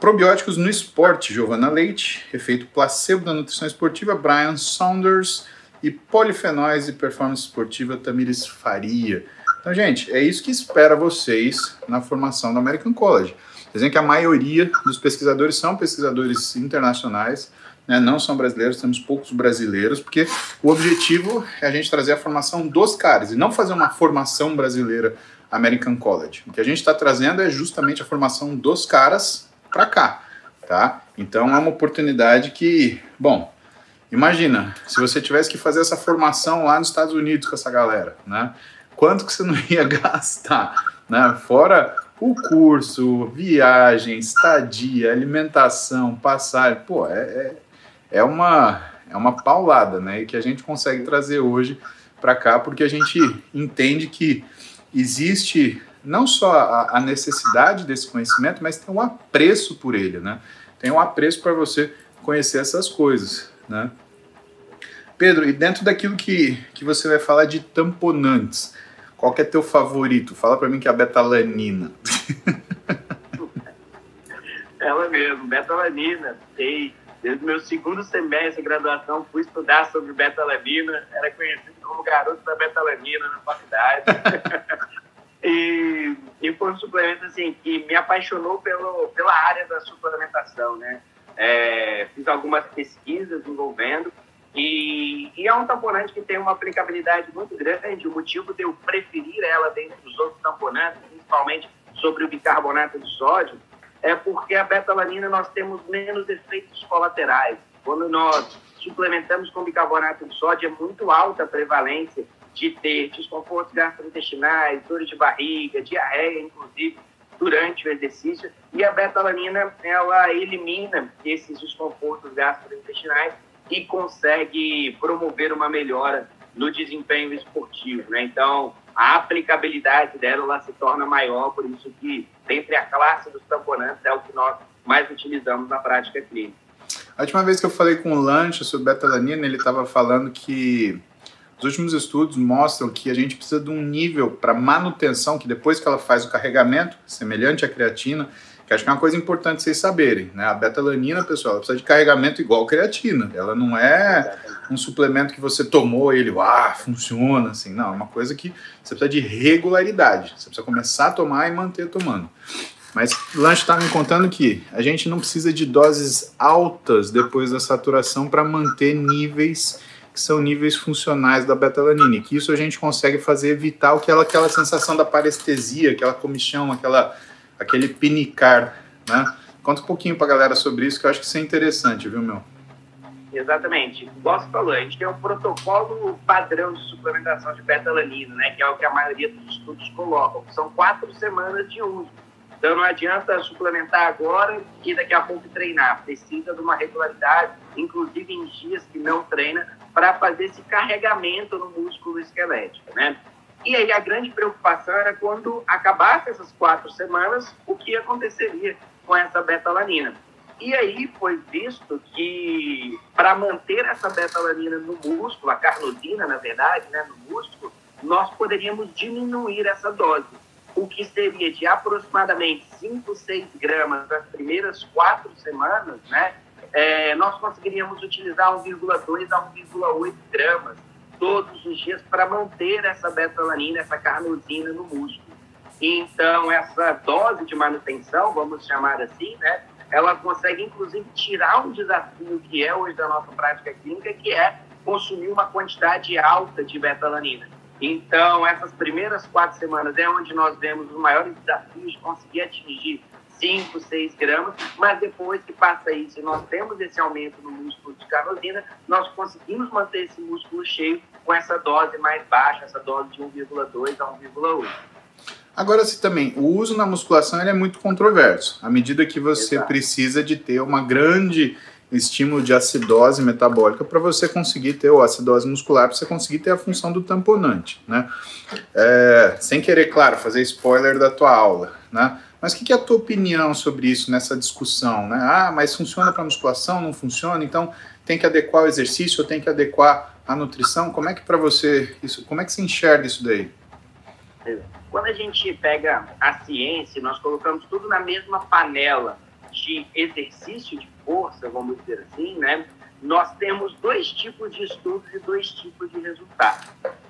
Probióticos no esporte, Giovana Leite. Efeito placebo da nutrição esportiva, Brian Saunders. E polifenóis e performance esportiva, Tamires Faria. Então, gente, é isso que espera vocês na formação do American College. Dizem que a maioria dos pesquisadores são pesquisadores internacionais, né, não são brasileiros, temos poucos brasileiros, porque o objetivo é a gente trazer a formação dos caras e não fazer uma formação brasileira American College. O que a gente está trazendo é justamente a formação dos caras para cá, tá? Então é uma oportunidade que, bom, imagina, se você tivesse que fazer essa formação lá nos Estados Unidos com essa galera, né? Quanto que você não ia gastar, né? Fora o curso, viagem, estadia, alimentação, passagem, pô, é, é, é, uma, é uma paulada, né? E que a gente consegue trazer hoje para cá, porque a gente entende que existe não só a, a, necessidade desse conhecimento, mas tem um apreço por ele, né? Tem um apreço para você conhecer essas coisas, né? Pedro, e dentro daquilo que, que você vai falar de tamponantes, qual que é teu favorito? Fala para mim que é a betalanina. Ela mesmo, betalanina. Sei, desde o meu segundo semestre de graduação fui estudar sobre betalanina, era conhecido como garoto da betalanina na faculdade. e, e foi um suplemento assim, que me apaixonou pelo, pela área da suplementação, né? É, fiz algumas pesquisas envolvendo e, e, é um tamponante que tem uma aplicabilidade muito grande. O motivo de eu preferir ela dentre os outros tamponantes, principalmente sobre o bicarbonato de sódio, é porque a betalanina nós temos menos efeitos colaterais. Quando nós suplementamos com bicarbonato de sódio, é muito alta a prevalência de ter desconfortos gastrointestinais, dores de barriga, diarreia, inclusive, durante o exercício. E a betalanina, ela elimina esses desconfortos gastrointestinais e consegue promover uma melhora no desempenho esportivo, né? Então, a aplicabilidade dela ela se torna maior, por isso que, dentre a classe dos tamponantes, é o que nós mais utilizamos na prática clínica. A última vez que eu falei com o Lanche sobre betalanina, ele estava falando que os últimos estudos mostram que a gente precisa de um nível para manutenção, que depois que ela faz o carregamento, semelhante à creatina, que acho que é uma coisa importante vocês saberem, né? A betalanina, pessoal, ela precisa de carregamento igual creatina. Ela não é um suplemento que você tomou e ele, ah, funciona, assim. Não, é uma coisa que você precisa de regularidade. Você precisa começar a tomar e manter tomando. Mas o Lanche está me contando que a gente não precisa de doses altas depois da saturação para manter níveis que são níveis funcionais da betalanina. Que isso a gente consegue fazer evitar aquela, aquela sensação da parestesia, aquela comichão, aquela aquele pinicar, né? Conta um pouquinho para a galera sobre isso, que eu acho que isso é interessante, viu, meu? Exatamente. Você falou, a gente tem um protocolo padrão de suplementação de betalanina, né? Que é o que a maioria dos estudos colocam. São quatro semanas de uso. Então não adianta suplementar agora e daqui a pouco treinar. Precisa de uma regularidade, inclusive em dias que não treina, para fazer esse carregamento no músculo esquelético, né? E aí a grande preocupação era quando acabasse essas quatro semanas, o que aconteceria com essa betalanina. E aí foi visto que para manter essa betalanina no músculo, a carnosina, na verdade, né, no músculo, nós poderíamos diminuir essa dose, o que seria de aproximadamente 5, 6 gramas nas primeiras quatro semanas, né? É, nós conseguiríamos utilizar 1,2 a 1,8 gramas todos os dias para manter essa betalanina, essa carnosina no músculo. Então, essa dose de manutenção, vamos chamar assim, né, ela consegue inclusive tirar um desafio que é hoje da nossa prática clínica, que é consumir uma quantidade alta de betalanina. Então, essas primeiras quatro semanas é onde nós vemos os maiores desafios de conseguir atingir 5, 6 gramas, mas depois que passa isso nós temos esse aumento no músculo de carnosina, nós conseguimos manter esse músculo cheio com essa dose mais baixa, essa dose de 1,2 a 1,8. Agora, se também, o uso na musculação é muito controverso, à medida que você Exato. precisa de ter uma grande estímulo de acidose metabólica para você conseguir ter, ou acidose muscular, para você conseguir ter a função do tamponante, né? É, sem querer, claro, fazer spoiler da tua aula, né? Mas o que, que, é a tua opinião sobre isso nessa discussão? Né? Ah, mas funciona para musculação, não funciona? Então tem que adequar o exercício, tem que adequar a nutrição? Como é que para você isso? Como é que você enxerga isso daí? Quando a gente pega a ciência, nós colocamos tudo na mesma panela de exercício de força, vamos dizer assim, né? Nós temos dois tipos de estudos e dois tipos de resultados.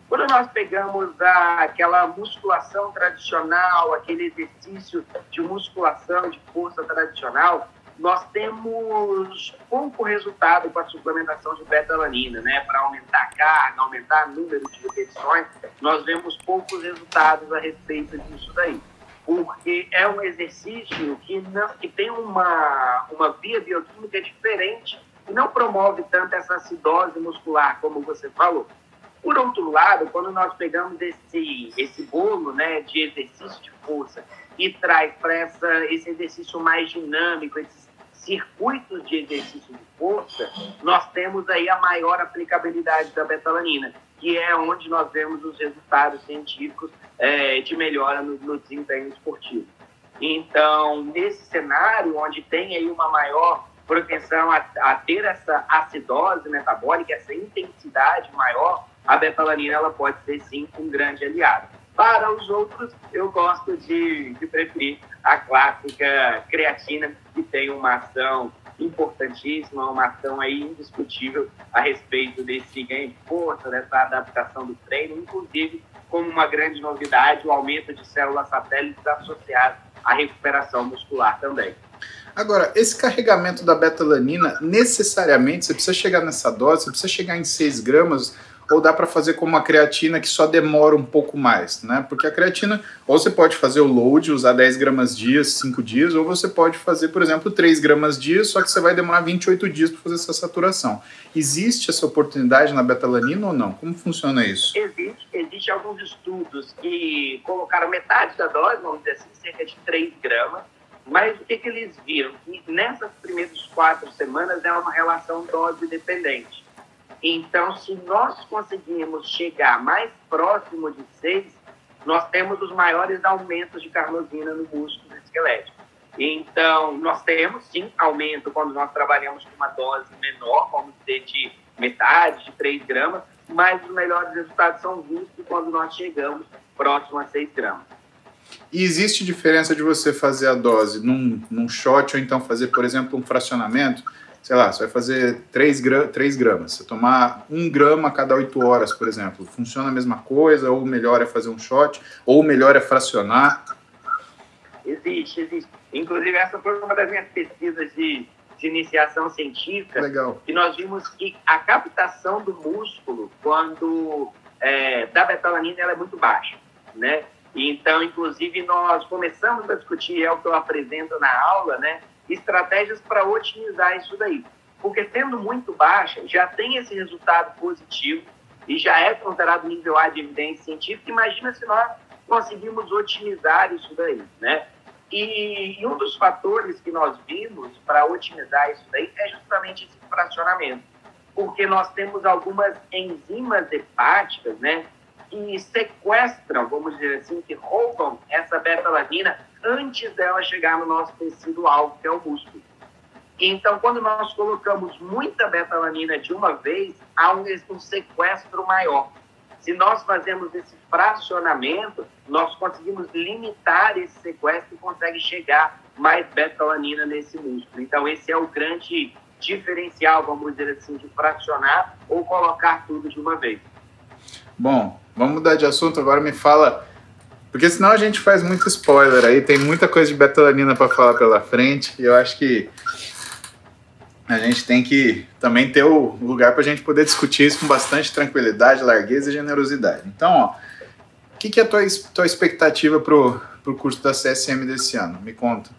Quando nós pegamos a, aquela musculação tradicional, aquele exercício de musculação, de força tradicional, nós temos pouco resultado com a suplementação de betalanina, né? Para aumentar a carga, aumentar o número de repetições, nós vemos poucos resultados a respeito disso daí. Porque é um exercício que, não, que tem uma, uma via bioquímica diferente e não promove tanto essa acidose muscular, como você falou. Por outro lado, quando nós pegamos esse, esse bolo né, de exercício de força e traz para esse exercício mais dinâmico, esses circuitos de exercício de força, nós temos aí a maior aplicabilidade da betalanina, que é onde nós vemos os resultados científicos é, de melhora no, no desempenho esportivo. Então, nesse cenário, onde tem aí uma maior propensão a, a, ter essa acidose metabólica, essa intensidade maior, a betalanina ela pode ser sim um grande aliado. Para os outros, eu gosto de, de preferir a clássica creatina, que tem uma ação importantíssima, uma ação aí indiscutível a respeito desse ganho de força, dessa adaptação do treino, inclusive como uma grande novidade o aumento de células satélites associadas à recuperação muscular também. Agora, esse carregamento da betalanina, necessariamente, você precisa chegar nessa dose, você precisa chegar em 6 gramas, ou dá para fazer como uma creatina que só demora um pouco mais, né? Porque a creatina, ou você pode fazer o load, usar 10 gramas dias, 5 dias, ou você pode fazer, por exemplo, 3 gramas dias, só que você vai demorar 28 dias para fazer essa saturação. Existe essa oportunidade na betalanina ou não? Como funciona isso? Existe, existe alguns estudos que colocaram metade da dose, vamos dizer assim, cerca de 3 gramas, mas o que, que eles viram? Que nessas primeiras quatro semanas é uma relação dose dependente. Então, se nós conseguirmos chegar mais próximo de 6, nós temos os maiores aumentos de carnosina no músculo esquelético. Então, nós temos sim aumento quando nós trabalhamos com uma dose menor, vamos dizer de metade, de 3 gramas, mas os melhores resultados são vistos quando nós chegamos próximo a 6 gramas. E existe diferença de você fazer a dose num, num shot ou então fazer, por exemplo, um fracionamento? Sei lá, você vai fazer 3, gra 3 gramas, você tomar 1 grama a cada 8 horas, por exemplo, funciona a mesma coisa, ou melhor é fazer um shot, ou melhor é fracionar? Existe, existe. Inclusive, essa foi uma das minhas pesquisas de, de iniciação científica, Legal. e nós vimos que a captação do músculo, quando é, da betalanina, ela é muito baixa, né? Então, inclusive, nós começamos a discutir, é o que eu apresento na aula, né? Estratégias para otimizar isso daí. Porque sendo muito baixa, já tem esse resultado positivo e já é considerado nível A de evidência científica. Imagina se nós conseguimos otimizar isso daí, né? E, e um dos fatores que nós vimos para otimizar isso daí é justamente esse fracionamento. Porque nós temos algumas enzimas hepáticas, né? Que sequestram, vamos dizer assim, que roubam essa beta-alanina antes dela chegar no nosso tecido-alvo, que é o músculo. Então, quando nós colocamos muita betalanina de uma vez, há um, um sequestro maior. Se nós fazemos esse fracionamento, nós conseguimos limitar esse sequestro e consegue chegar mais betalanina nesse músculo. Então, esse é o grande diferencial, vamos dizer assim, de fracionar ou colocar tudo de uma vez. Bom, vamos mudar de assunto. Agora me fala porque senão a gente faz muito spoiler aí, tem muita coisa de betalanina para falar pela frente, e eu acho que a gente tem que também ter o lugar para a gente poder discutir isso com bastante tranquilidade, largueza e generosidade. Então, ó, o que, que é a tua, tua expectativa para o curso da CSM desse ano? Me conta.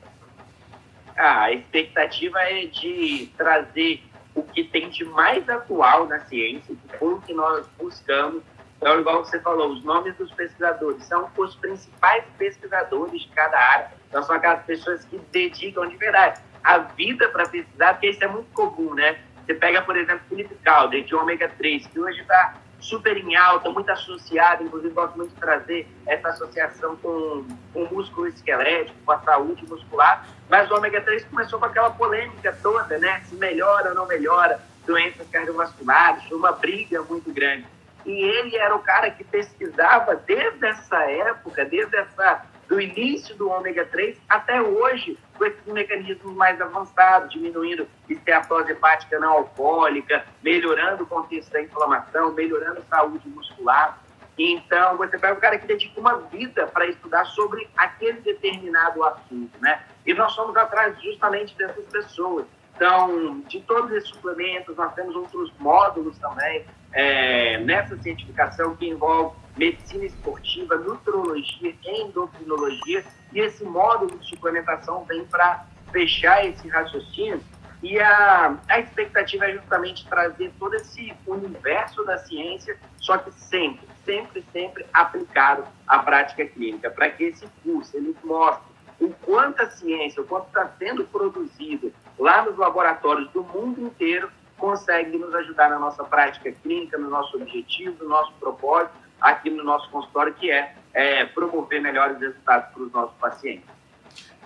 Ah, a expectativa é de trazer o que tem de mais atual na ciência, que foi o que nós buscamos então, igual você falou, os nomes dos pesquisadores são os principais pesquisadores de cada área. Então, são aquelas pessoas que dedicam de verdade a vida para pesquisar, porque isso é muito comum, né? Você pega, por exemplo, Felipe Calder, de ômega 3, que hoje está super em alta, muito associado, inclusive gosto muito de trazer essa associação com, com o músculo esquelético, com a saúde muscular, mas o ômega 3 começou com aquela polêmica toda, né? Se melhora ou não melhora, doenças cardiovasculares, uma briga muito grande e ele era o cara que pesquisava desde essa época, desde essa do início do ômega 3 até hoje, com esses mecanismos mais avançados, diminuindo esteatose hepática não alcoólica, melhorando o contexto da inflamação, melhorando a saúde muscular. Então, você pega o cara que dedica uma vida para estudar sobre aquele determinado assunto, né? E nós somos atrás justamente dessas pessoas. Então, de todos esses suplementos, nós temos outros módulos também é, nessa cientificação que envolve medicina esportiva, nutrologia, endocrinologia, e esse módulo de suplementação vem para fechar esse raciocínio. E a, a expectativa é justamente trazer todo esse universo da ciência, só que sempre, sempre, sempre aplicado à prática clínica, para que esse curso ele mostre o quanto a ciência, o quanto está sendo produzido lá nos laboratórios do mundo inteiro, consegue nos ajudar na nossa prática clínica, no nosso objetivo, no nosso propósito, aqui no nosso consultório, que é, é promover melhores resultados para os nossos pacientes.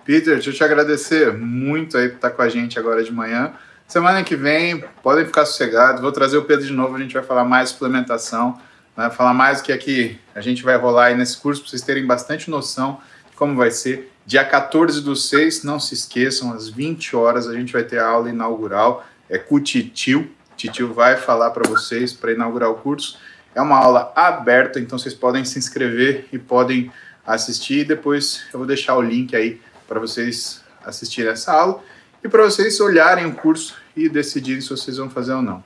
Peter, deixa eu te agradecer muito aí por estar com a gente agora de manhã. Semana que vem, podem ficar sossegados, vou trazer o Pedro de novo, a gente vai falar mais suplementação, vai falar mais o que aqui a gente vai rolar aí nesse curso, para vocês terem bastante noção de como vai ser. Dia 14 do 6, não se esqueçam, às 20 horas a gente vai ter a aula inaugural, é com o Titio, Titio vai falar para vocês para inaugurar o curso. É uma aula aberta, então vocês podem se inscrever e podem assistir. Depois eu vou deixar o link aí para vocês assistirem essa aula e para vocês olharem o curso e decidirem se vocês vão fazer ou não.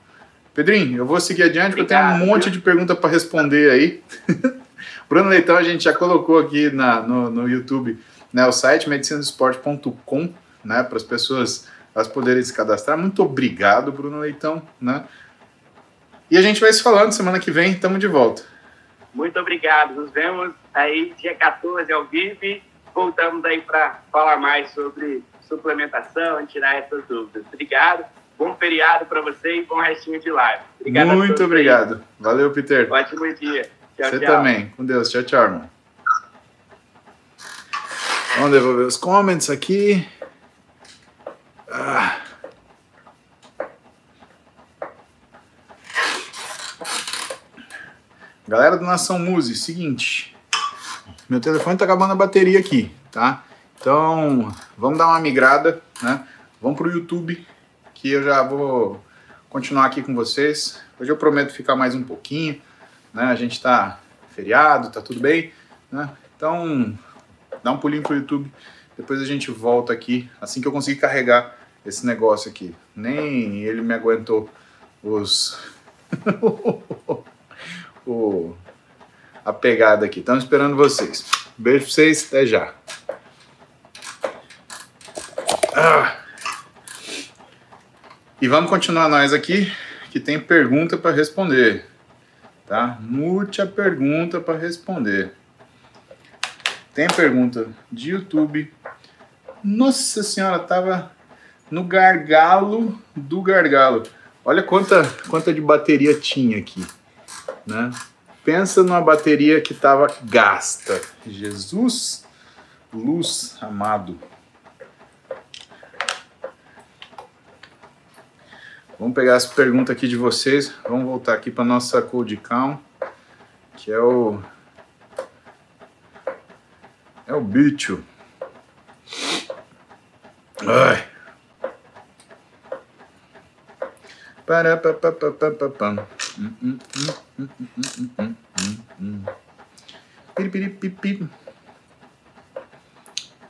Pedrinho, eu vou seguir adiante, porque eu tenho um monte de pergunta para responder aí. Bruno Leitão, a gente já colocou aqui na, no, no YouTube né, o site medicinadosport.com, né, para as pessoas elas poderem se cadastrar. Muito obrigado, Bruno Leitão. Né? E a gente vai se falando semana que vem, estamos de volta. Muito obrigado. Nos vemos aí dia 14 ao vivo voltamos aí para falar mais sobre suplementação e tirar essas dúvidas. Obrigado. Bom feriado para você e bom restinho de live. Obrigado Muito obrigado. Aí. Valeu, Peter. Ótimo dia. Tchau, você tchau. também. Com Deus. Tchau, tchau, irmão. Vamos devolver os comments aqui. Ah. Galera do Nação Muse, seguinte. Meu telefone tá acabando a bateria aqui, tá? Então, vamos dar uma migrada, né? Vamos pro YouTube, que eu já vou continuar aqui com vocês. Hoje eu prometo ficar mais um pouquinho, né? A gente tá feriado, tá tudo bem, né? Então, dá um pulinho pro YouTube, depois a gente volta aqui, assim que eu conseguir carregar esse negócio aqui. Nem ele me aguentou os... o a pegada aqui. Estamos esperando vocês. Beijo pra vocês, até já. Ah. E vamos continuar nós aqui, que tem pergunta para responder. Tá? Muita pergunta para responder. Tem pergunta de YouTube. Nossa senhora, tava no gargalo do gargalo. Olha quanta, quanta de bateria tinha aqui, né? Pensa numa bateria que estava gasta. Jesus, luz amado. Vamos pegar essa pergunta aqui de vocês. Vamos voltar aqui para nossa Code Count, que é o é o bicho. Ai.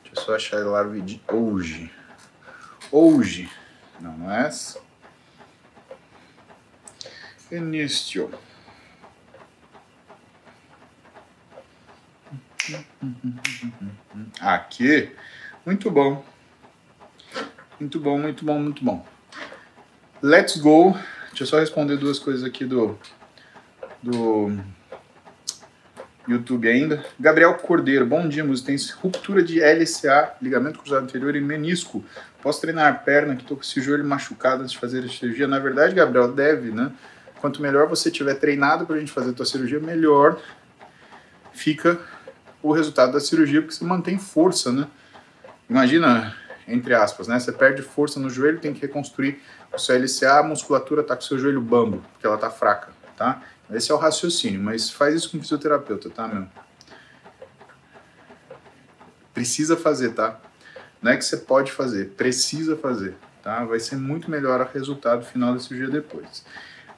Deixa eu só achar live de hoje. Hoje. Não, não é essa. Início. Aqui. Muito bom. Muito bom, muito bom, muito bom. Let's go. Deixa eu só responder duas coisas aqui do, do YouTube ainda. Gabriel Cordeiro, bom dia, Muzi. Tem ruptura de LCA, ligamento cruzado anterior e menisco. Posso treinar a perna, que estou com esse joelho machucado antes de fazer a cirurgia? Na verdade, Gabriel, deve, né? Quanto melhor você tiver treinado para a gente fazer a tua cirurgia, melhor fica o resultado da cirurgia, porque você mantém força, né? Imagina, entre aspas, né? Você perde força no joelho, tem que reconstruir o seu LCA, a musculatura está com o seu joelho bambo, porque ela está fraca, tá? Esse é o raciocínio, mas faz isso com fisioterapeuta, tá, meu? Precisa fazer, tá? Não é que você pode fazer, precisa fazer, tá? Vai ser muito melhor o resultado final da cirurgia depois.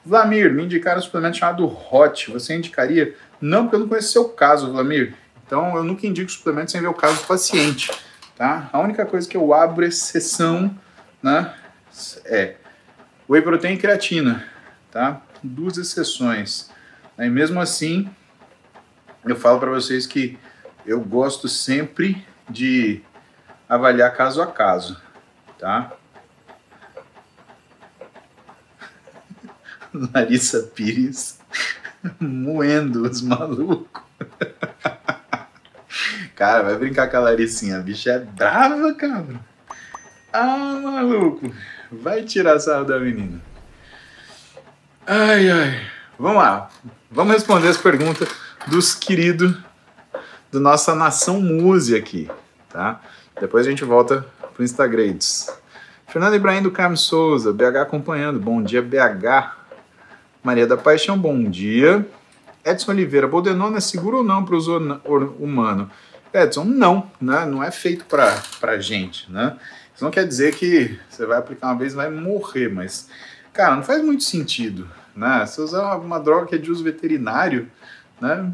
Vlamir, me indicaram um suplemento chamado HOT. Você indicaria? Não, porque eu não conheço seu caso, Vlamir. Então, eu nunca indico suplemento sem ver o caso do paciente, tá? A única coisa que eu abro exceção, né, é Whey protein e creatina, tá? Duas exceções. E mesmo assim, eu falo para vocês que eu gosto sempre de avaliar caso a caso, tá? Larissa Pires moendo os malucos. Cara, vai brincar com a Larissinha. A bicha é brava, cabra. Ah, maluco. Vai tirar sarro da menina. Ai, ai. Vamos lá. Vamos responder as perguntas dos queridos do nossa nação Muse aqui, tá? Depois a gente volta pro Instagrades. Fernando Ibrahim do Carmo Souza, BH acompanhando. Bom dia, BH. Maria da Paixão, bom dia. Edson Oliveira, Boldenona é seguro ou não para o uso humano? Edson, não, né? não é feito para gente. Né? Isso não quer dizer que você vai aplicar uma vez e vai morrer, mas, cara, não faz muito sentido. Né? Se usar uma droga que é de uso veterinário, né?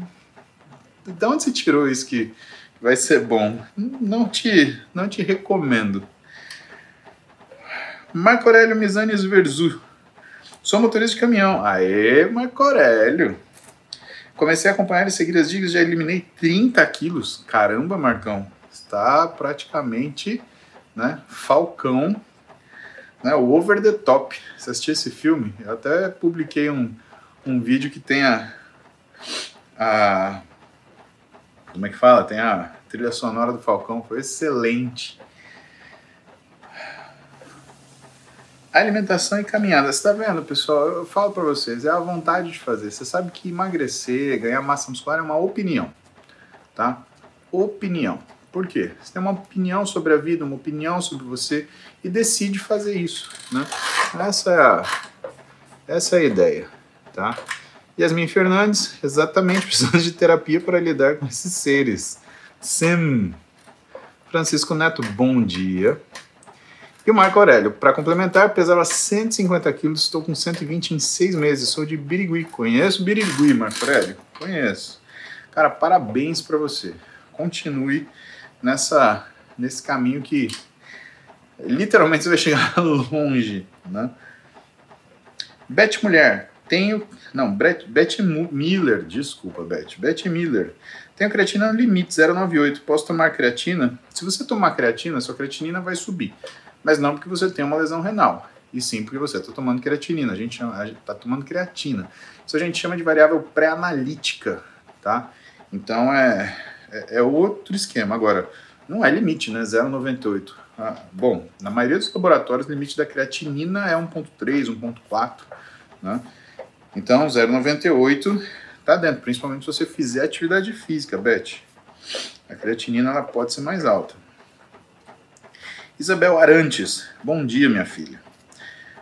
de onde você tirou isso que vai ser bom? Não te, não te recomendo. Marco Aurélio Misanes Verzu. Sou motorista de caminhão. Aê, Marco Aurélio. Comecei a acompanhar e seguir as dicas, já eliminei 30 quilos. Caramba, Marcão, está praticamente né, falcão, né, o over the top. Você assistiu esse filme? Eu até publiquei um, um vídeo que tem a, a. Como é que fala? Tem a trilha sonora do Falcão, foi excelente. Alimentação e caminhada. Você está vendo, pessoal? Eu falo para vocês, é a vontade de fazer. Você sabe que emagrecer, ganhar massa muscular é uma opinião, tá? Opinião. Por quê? Você tem uma opinião sobre a vida, uma opinião sobre você e decide fazer isso, né? Essa é a, essa é a ideia, tá? Yasmin Fernandes, exatamente precisando de terapia para lidar com esses seres. Sim. Francisco Neto, bom dia. E o Marco Aurélio, para complementar, pesava 150 quilos, estou com 120 em seis meses, sou de Birigui. Conheço Birigui, Marco Aurélio? Conheço. Cara, parabéns para você. Continue nessa, nesse caminho que literalmente você vai chegar longe, né? Beth Mulher, tenho... Não, Beth, Beth Miller, desculpa, Beth. Beth Miller. Tenho creatina limite, 0,98. Posso tomar creatina? Se você tomar creatina, sua creatinina vai subir mas não porque você tem uma lesão renal, e sim porque você está tomando creatinina. A gente está tomando creatina. Isso a gente chama de variável pré-analítica, tá? Então é, é, é, outro esquema. Agora, não é limite, né? 0,98. Ah, bom, na maioria dos laboratórios, o limite da creatinina é 1,3, 1,4, né? Então, 0,98 está dentro, principalmente se você fizer atividade física, Beth. A creatinina ela pode ser mais alta. Isabel Arantes, bom dia, minha filha.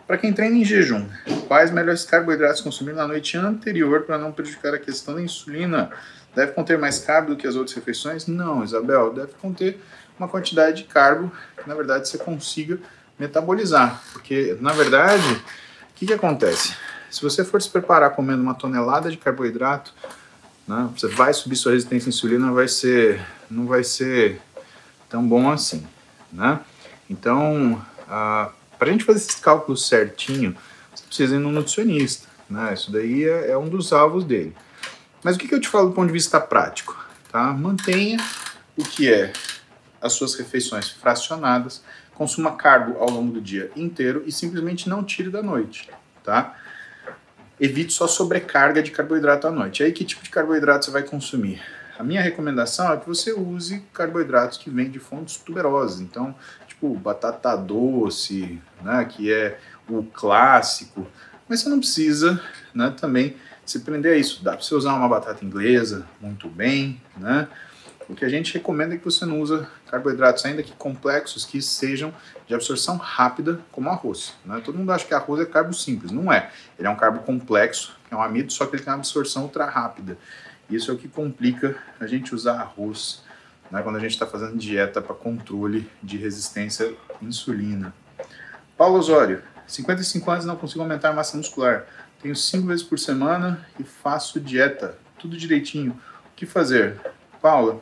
Para quem treina em jejum, quais melhores carboidratos consumir na noite anterior para não prejudicar a questão da insulina? Deve conter mais carbo do que as outras refeições? Não, Isabel, deve conter uma quantidade de carbo que na verdade você consiga metabolizar. Porque na verdade, o que, que acontece? Se você for se preparar comendo uma tonelada de carboidrato, né, você vai subir sua resistência à insulina, vai ser, não vai ser tão bom assim, né? Então, para a gente fazer esses cálculos certinho, você precisa ir no nutricionista. Né? Isso daí é, é um dos alvos dele. Mas o que, que eu te falo do ponto de vista prático? Tá? Mantenha o que é as suas refeições fracionadas, consuma carbo ao longo do dia inteiro e simplesmente não tire da noite, tá? Evite só sobrecarga de carboidrato à noite. Aí que tipo de carboidrato você vai consumir? A minha recomendação é que você use carboidratos que vêm de fontes tuberosas. Então, tipo batata doce, né, que é o clássico, mas você não precisa, né, também se prender a isso. Dá para você usar uma batata inglesa muito bem, né? O que a gente recomenda é que você não usa carboidratos ainda que complexos, que sejam de absorção rápida, como arroz. Né? Todo mundo acha que arroz é carbo simples. Não é. Ele é um carbo complexo, é um amido, só que ele tem uma absorção ultra rápida. Isso é o que complica a gente usar arroz né, quando a gente está fazendo dieta para controle de resistência à insulina. Paulo Osório, 55 anos não consigo aumentar a massa muscular. Tenho 5 vezes por semana e faço dieta, tudo direitinho. O que fazer? Paula,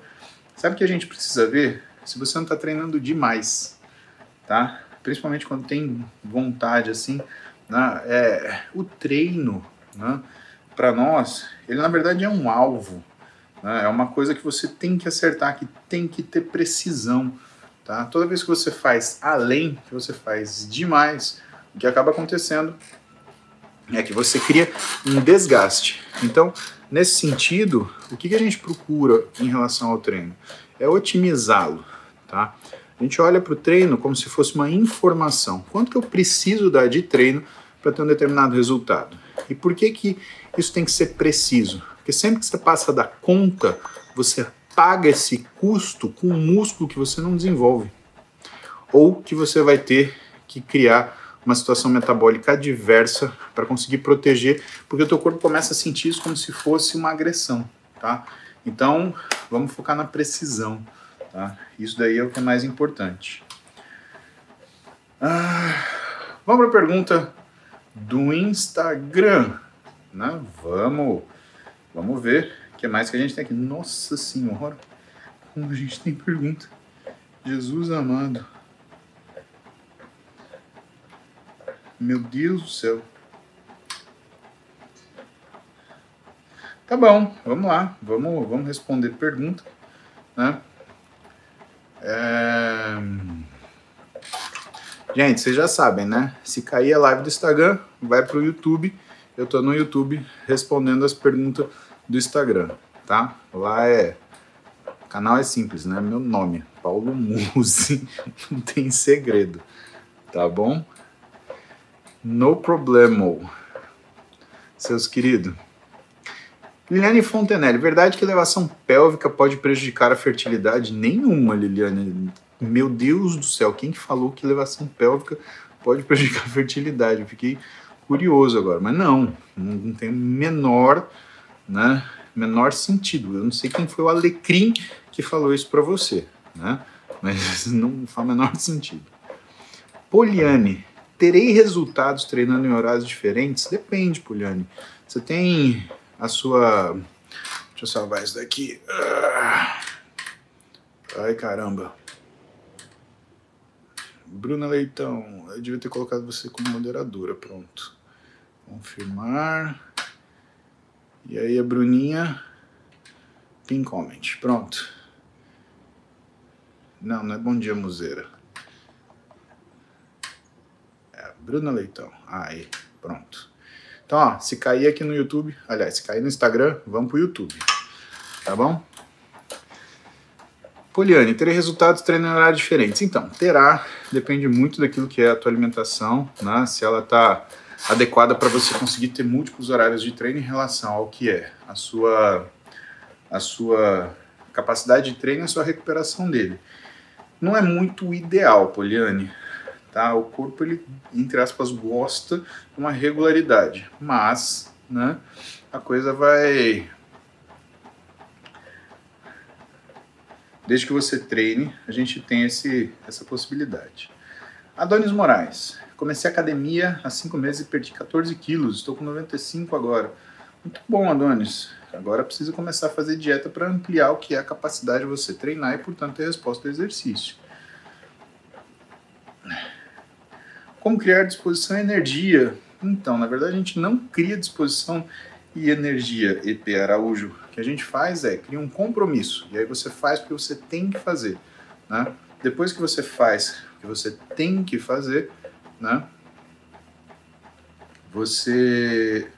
sabe o que a gente precisa ver? Se você não está treinando demais, tá? Principalmente quando tem vontade assim, né? é, o treino, né? para nós, ele na verdade é um alvo. Né? É uma coisa que você tem que acertar, que tem que ter precisão. Tá? Toda vez que você faz além, que você faz demais, o que acaba acontecendo é que você cria um desgaste. Então, nesse sentido, o que, que a gente procura em relação ao treino? É otimizá-lo, tá? A gente olha para o treino como se fosse uma informação. Quanto que eu preciso dar de treino para ter um determinado resultado? E por que que isso tem que ser preciso? Porque sempre que você passa da conta, você paga esse custo com um músculo que você não desenvolve. Ou que você vai ter que criar uma situação metabólica adversa para conseguir proteger, porque o teu corpo começa a sentir isso como se fosse uma agressão, tá? Então, vamos focar na precisão, tá? Isso daí é o que é mais importante. Ah, vamos para a pergunta do Instagram, né? Vamos, vamos ver o que mais que a gente tem aqui. Nossa Senhora, como a gente tem pergunta. Jesus amado. Meu Deus do céu. Tá bom, vamos lá, vamos, vamos responder pergunta, né? É... Gente, vocês já sabem, né? Se cair a live do Instagram, vai pro YouTube. Eu tô no YouTube respondendo as perguntas do Instagram, tá? Lá é. O canal é simples, né? Meu nome, Paulo Musi. Não tem segredo, tá bom? No problemo. Seus queridos. Liliane Fontenelle, verdade que elevação pélvica pode prejudicar a fertilidade? Nenhuma, Liliane. Meu Deus do céu, quem que falou que elevação pélvica pode prejudicar a fertilidade? Eu fiquei curioso agora, mas não, não tem menor, né, menor sentido. Eu não sei quem foi o alecrim que falou isso para você, né? Mas não faz o menor sentido. Poliane, Terei resultados treinando em horários diferentes? Depende, Poliane. Você tem a sua. Deixa eu salvar isso daqui. Ah. Ai, caramba. Bruna Leitão, eu devia ter colocado você como moderadora. Pronto. Confirmar. E aí a Bruninha. Pin comment. Pronto. Não, não é bom dia, museira. Bruna Leitão. Aí, pronto. Então, ó, se cair aqui no YouTube, aliás, se cair no Instagram, vamos pro YouTube. Tá bom? Poliane, terei resultados treinando em horários diferentes. Então, terá, depende muito daquilo que é a tua alimentação, né? Se ela tá adequada para você conseguir ter múltiplos horários de treino em relação ao que é a sua a sua capacidade de treino e a sua recuperação dele. Não é muito ideal, Poliane, tá? O corpo, ele, entre aspas, gosta de uma regularidade, mas, né, a coisa vai... Desde que você treine, a gente tem esse, essa possibilidade. Adonis Moraes. Comecei a academia há 5 meses e perdi 14 quilos. Estou com 95 agora. Muito bom, Adonis. Agora precisa começar a fazer dieta para ampliar o que é a capacidade de você treinar e, portanto, ter resposta ao exercício. Como criar disposição e energia? Então, na verdade, a gente não cria disposição e energia, EP Araújo. O que a gente faz é criar um compromisso. E aí você faz porque você tem que fazer. Né? Depois que você faz o que você tem que fazer, né? você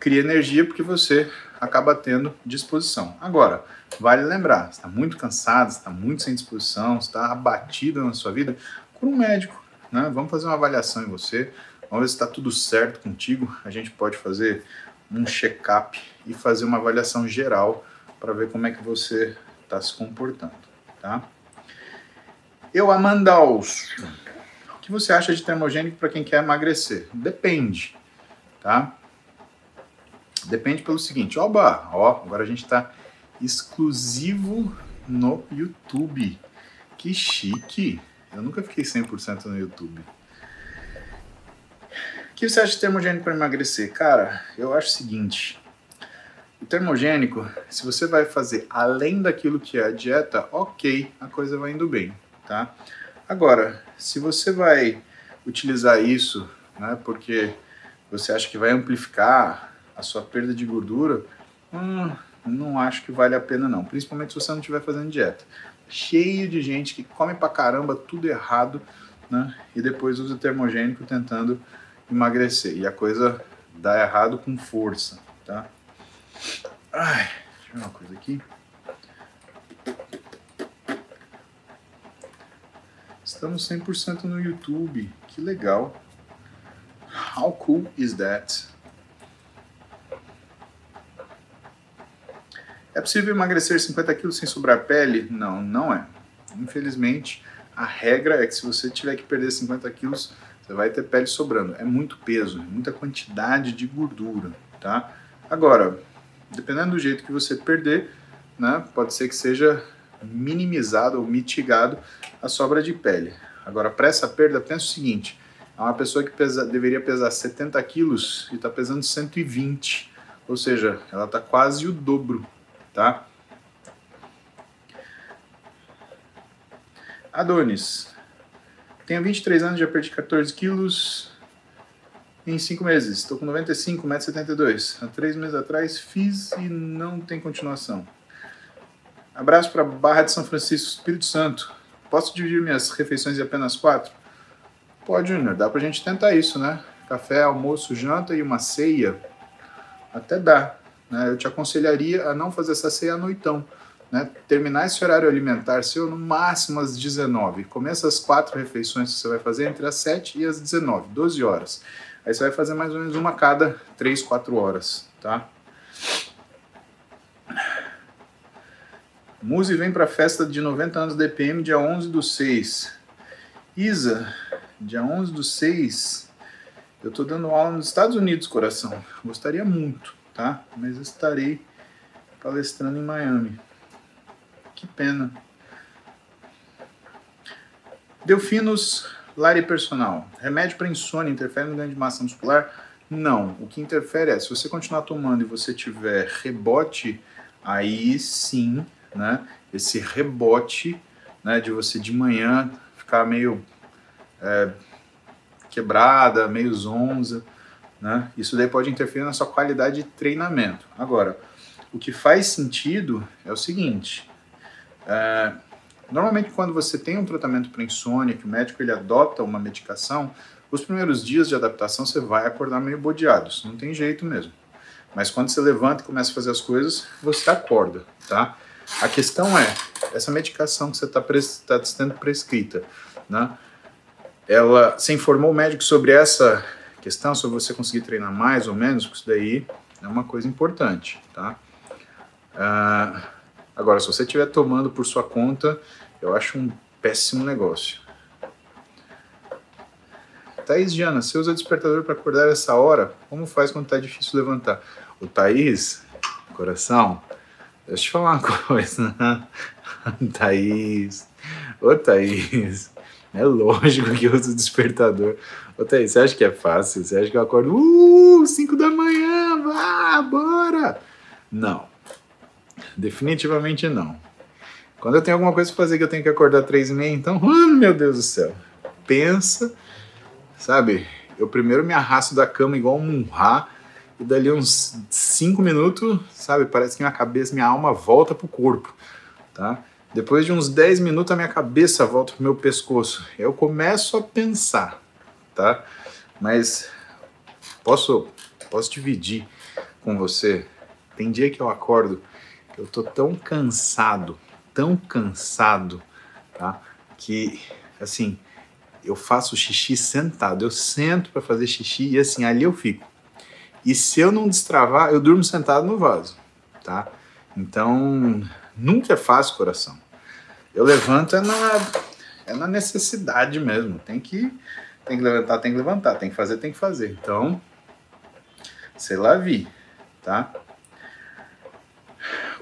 cria energia porque você acaba tendo disposição. Agora, vale lembrar, está muito cansado, está muito sem disposição, está abatido na sua vida, com um médico né? Vamos fazer uma avaliação em você, vamos ver se está tudo certo contigo. A gente pode fazer um check-up e fazer uma avaliação geral para ver como é que você está se comportando, tá? Eu, Amandaus, o que você acha de termogênico para quem quer emagrecer? Depende, tá? Depende pelo seguinte, oba, ó, agora a gente está exclusivo no YouTube. Que chique! Eu nunca fiquei 100% no YouTube. O que você acha de termogênico para emagrecer? Cara, eu acho o seguinte. O termogênico, se você vai fazer além daquilo que é a dieta, ok, a coisa vai indo bem, tá? Agora, se você vai utilizar isso, né, porque você acha que vai amplificar a sua perda de gordura, hum, não acho que vale a pena não, principalmente se você não estiver fazendo dieta cheio de gente que come pra caramba tudo errado, né? E depois usa termogênico tentando emagrecer. E a coisa dá errado com força, tá? Ai, deixa eu ver uma coisa aqui. Estamos 100% no YouTube. Que legal. How cool is that? É possível emagrecer 50 quilos sem sobrar pele? Não, não é. Infelizmente, a regra é que se você tiver que perder 50 quilos, você vai ter pele sobrando. É muito peso, é muita quantidade de gordura, tá? Agora, dependendo do jeito que você perder, né, pode ser que seja minimizado ou mitigado a sobra de pele. Agora, para essa perda, pensa o seguinte: é uma pessoa que pesa, deveria pesar 70 quilos e está pesando 120, ou seja, ela está quase o dobro tá? Adonis. Tenho 23 anos, já perdi 14 quilos em 5 meses. Estou com 95, 1,72m. Há 3 meses atrás fiz e não tem continuação. Abraço para Barra de São Francisco, Espírito Santo. Posso dividir minhas refeições em apenas 4? Pode, Júnior. Dá pra gente tentar isso, né? Café, almoço, janta e uma ceia. Até dá. Né? Eu te aconselharia a não fazer essa ceia à noitão. Né? Terminar esse horário alimentar seu no máximo às 19. Começa as quatro refeições que você vai fazer entre as 7 e as 19, 12 horas. Aí você vai fazer mais ou menos uma a cada 3, 4 horas, tá? Muzi vem para a festa de 90 anos da EPM dia 11 do 6. Isa, dia 11 do 6, eu estou dando aula nos Estados Unidos, coração. Gostaria muito tá? Mas estarei palestrando em Miami. Que pena. Delfinos Lari Personal. Remédio para insônia interfere no ganho de massa muscular? Não. O que interfere é, se você continuar tomando e você tiver rebote, aí sim, né? Esse rebote, né? De você de manhã ficar meio é, quebrada, meio zonza, né? Isso daí pode interferir na sua qualidade de treinamento. Agora, o que faz sentido é o seguinte: é, normalmente quando você tem um tratamento para insônia, que o médico ele adota uma medicação, os primeiros dias de adaptação você vai acordar meio bodeado, isso não tem jeito mesmo. Mas quando você levanta e começa a fazer as coisas, você acorda, tá? A questão é, essa medicação que você está tá sendo prescrita, né? Ela, você informou o médico sobre essa questão sobre você conseguir treinar mais ou menos, isso daí é uma coisa importante, tá? Uh, agora, se você estiver tomando por sua conta, eu acho um péssimo negócio. Thaís Diana, você usa despertador para acordar essa hora? Como faz quando está difícil levantar? O Thaís, coração, deixa eu te falar uma coisa. Né? Thaís, ô Thaís, é lógico que eu uso despertador. Ô, Thaís, você acha que é fácil? Você acha que eu acordo, uh, 5 da manhã, vá, bora? Não. Definitivamente não. Quando eu tenho alguma coisa pra fazer que eu tenho que acordar três e meia, então, oh, meu Deus do céu. Pensa, sabe? Eu primeiro me arrasto da cama igual um murra, e dali uns cinco minutos, sabe? Parece que minha cabeça, minha alma volta pro corpo, tá? Depois de uns 10 minutos, a minha cabeça volta pro meu pescoço. Eu começo a pensar, tá? Mas posso, posso dividir com você. Tem dia que eu acordo que eu tô tão cansado, tão cansado, tá? Que assim, eu faço xixi sentado. Eu sento para fazer xixi e assim, ali eu fico. E se eu não destravar, eu durmo sentado no vaso, tá? Então, nunca é fácil, coração. Eu levanto é na, é na necessidade mesmo. Tem que tem que levantar, tem que levantar, tem que fazer, tem que fazer. Então, sei lá, vi, tá?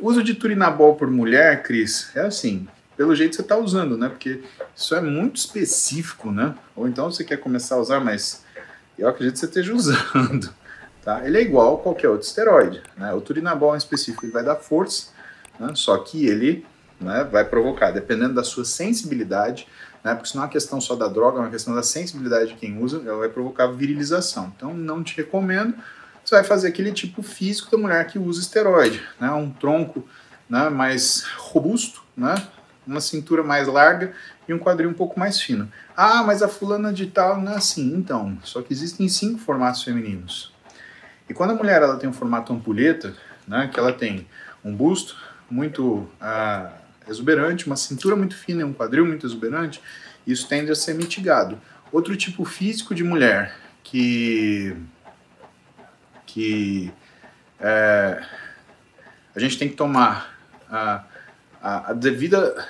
Uso de turinabol por mulher, Cris, é assim, pelo jeito você está usando, né? Porque isso é muito específico, né? Ou então você quer começar a usar, mas eu acredito que você esteja usando, tá? Ele é igual a qualquer outro esteroide, né? O turinabol em específico ele vai dar força, né? só que ele né, vai provocar, dependendo da sua sensibilidade, né? Porque isso não é uma questão só da droga, é uma questão da sensibilidade de quem usa, ela vai provocar virilização. Então, não te recomendo. Você vai fazer aquele tipo físico da mulher que usa esteroide, né? Um tronco né, mais robusto, né? uma cintura mais larga e um quadril um pouco mais fino. Ah, mas a fulana de tal não é assim. Então, só que existem cinco formatos femininos. E quando a mulher ela tem um formato ampulheta, né, que ela tem um busto muito ah, exuberante, uma cintura muito fina e um quadril muito exuberante, isso tende a ser mitigado. Outro tipo físico de mulher que que é, a gente tem que tomar a, a, a, devida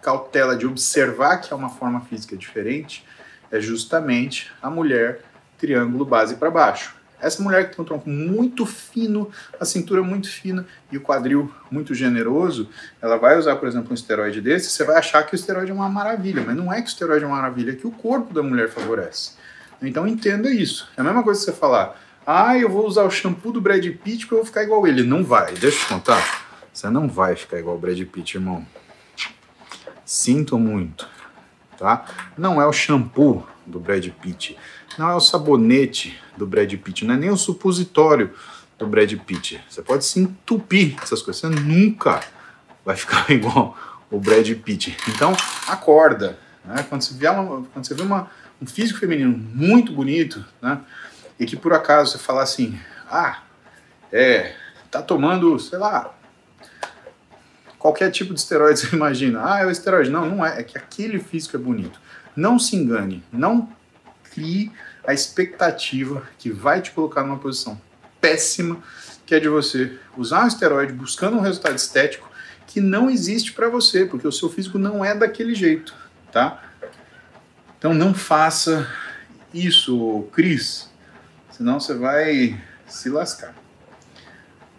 cautela de observar que é uma forma física diferente é justamente a mulher triângulo base para baixo. Essa mulher que tem um tronco muito fino, a cintura muito fina e o quadril muito generoso, ela vai usar, por exemplo, um esteroide desse, você vai achar que o esteroide é uma maravilha, mas não é que o esteroide é uma maravilha, é que o corpo da mulher favorece. Então entenda isso. É a mesma coisa que você falar, ah, eu vou usar o shampoo do Brad Pitt porque eu vou ficar igual ele. Não vai, deixa eu te contar. Você não vai ficar igual o Brad Pitt, irmão. Sinto muito, tá? Não é o shampoo do Brad Pitt, não é o sabonete do Brad Pitt, não é nem o supositório do Brad Pitt. Você pode se entupir essas coisas, você nunca vai ficar igual o Brad Pitt. Então, acorda, né? Quando você vê, uma, quando você vê uma, um físico feminino muito bonito, né? e que por acaso você falar assim, ah, é, tá tomando, sei lá, qualquer tipo de esteroide você imagina, ah, é o esteroide. Não, não é, é que aquele físico é bonito. Não se engane, não crie a expectativa que vai te colocar numa posição péssima, que é de você usar um esteroide buscando um resultado estético que não existe para você, porque o seu físico não é daquele jeito, tá? Então não faça isso, Cris. Senão você vai se lascar.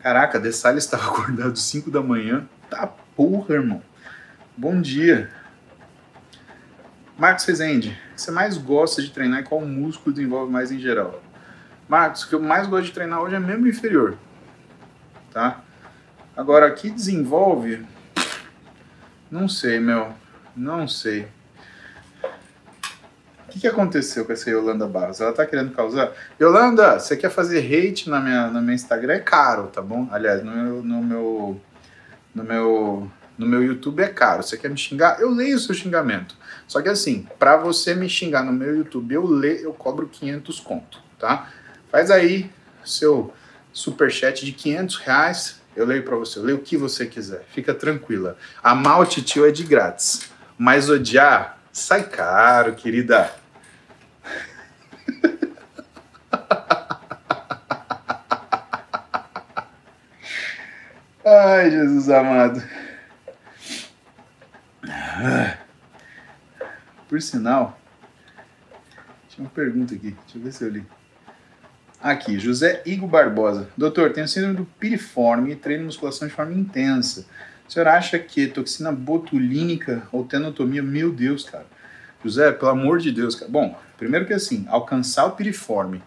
Caraca, De Salles estava acordado 5 da manhã. Tá porra, irmão. Bom dia. Marcos Rezende, o você mais gosta de treinar e qual músculo desenvolve mais em geral? Marcos, o que eu mais gosto de treinar hoje é membro inferior. Tá? Agora, aqui desenvolve. Não sei, meu. Não sei que, que aconteceu com essa Yolanda Barros? Ela tá querendo causar? Yolanda, você quer fazer hate na minha, no meu Instagram? É caro, tá bom? Aliás, no meu, no meu, no meu, no meu YouTube é caro. Você quer me xingar? Eu leio o seu xingamento. Só que assim, para você me xingar no meu YouTube, eu leio, eu cobro 500 conto, tá? Faz aí seu super chat de 500 reais. Eu leio para você, eu leio o que você quiser. Fica tranquila. Amar o tio é de grátis. Mas odiar sai caro, querida. Ai, Jesus amado. Por sinal, tinha uma pergunta aqui, deixa eu ver se eu li. Aqui, José Igor Barbosa. Doutor, tenho síndrome do piriforme e treino musculação de forma intensa. O senhor acha que toxina botulínica ou tenotomia, meu Deus, cara. José, pelo amor de Deus, cara. Bom, primeiro que assim, alcançar o piriforme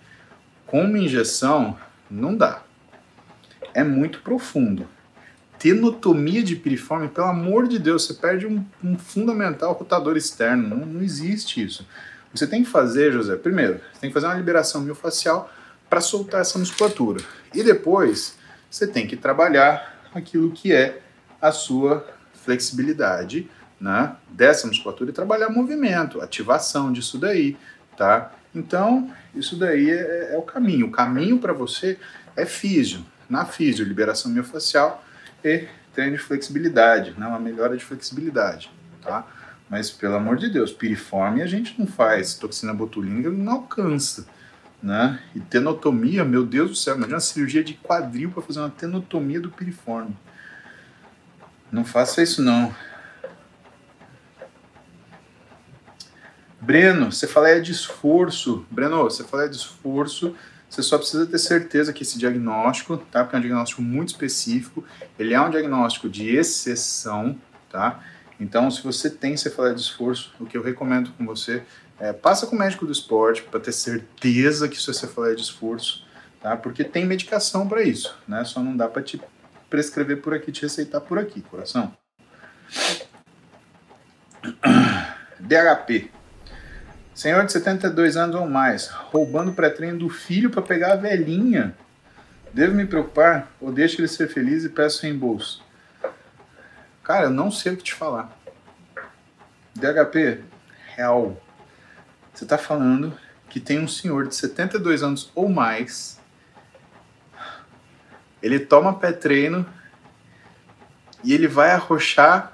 com uma injeção não dá. É muito profundo tenotomia de piriforme, pelo amor de Deus, você perde um, um fundamental rotador externo. Não, não, existe isso. Você tem que fazer, José, primeiro, você tem que fazer uma liberação miofascial para soltar essa musculatura. E depois, você tem que trabalhar aquilo que é a sua flexibilidade né, dessa musculatura e trabalhar movimento, ativação disso daí, tá? Então, isso daí é, é o caminho. O caminho para você é físio. Na físio, liberação miofascial, treino de flexibilidade, né? uma melhora de flexibilidade, tá? Mas, pelo amor de Deus, piriforme a gente não faz, toxina botulínica não alcança, né? E tenotomia, meu Deus do céu, imagina uma cirurgia de quadril para fazer uma tenotomia do piriforme. Não faça isso não. Breno, você fala é de esforço. Breno, você fala é de esforço você só precisa ter certeza que esse diagnóstico, tá? Porque é um diagnóstico muito específico, ele é um diagnóstico de exceção, tá? Então, se você tem cefaleia de esforço, o que eu recomendo com você é passa com o médico do esporte para ter certeza que isso é cefaleia de esforço, tá? Porque tem medicação para isso, né? Só não dá para te prescrever por aqui, te receitar por aqui, coração. DHP, Senhor de 72 anos ou mais, roubando o pré-treino do filho para pegar a velhinha. Devo me preocupar ou deixo ele ser feliz e peço reembolso? Cara, eu não sei o que te falar. DHP, real. Você está falando que tem um senhor de 72 anos ou mais, ele toma pré-treino e ele vai arrochar.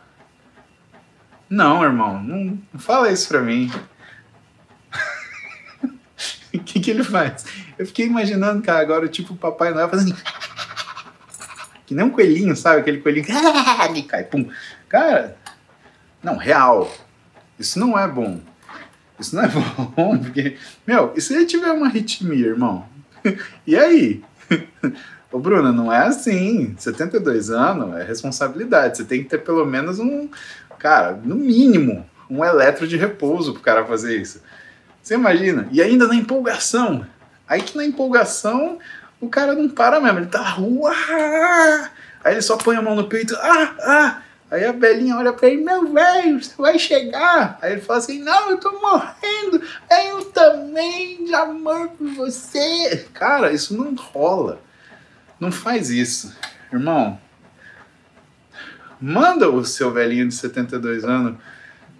Não, irmão, não, não fala isso pra mim. O que, que ele faz? Eu fiquei imaginando, cara, agora tipo o Papai Noel fazendo. Que nem um coelhinho, sabe? Aquele coelhinho que cai, pum. Cara, não, real. Isso não é bom. Isso não é bom, porque, meu, e se ele tiver uma arritmia, irmão? E aí? Ô, Bruna, não é assim. 72 anos é responsabilidade. Você tem que ter pelo menos um, cara, no mínimo, um eletro de repouso pro cara fazer isso. Você imagina? E ainda na empolgação. Aí que na empolgação o cara não para mesmo, ele tá. Uá! Aí ele só põe a mão no peito, ah, ah! Aí a velhinha olha pra ele, meu velho, você vai chegar. Aí ele fala assim, não, eu tô morrendo, eu também de amor por você. Cara, isso não rola. Não faz isso. Irmão, manda o seu velhinho de 72 anos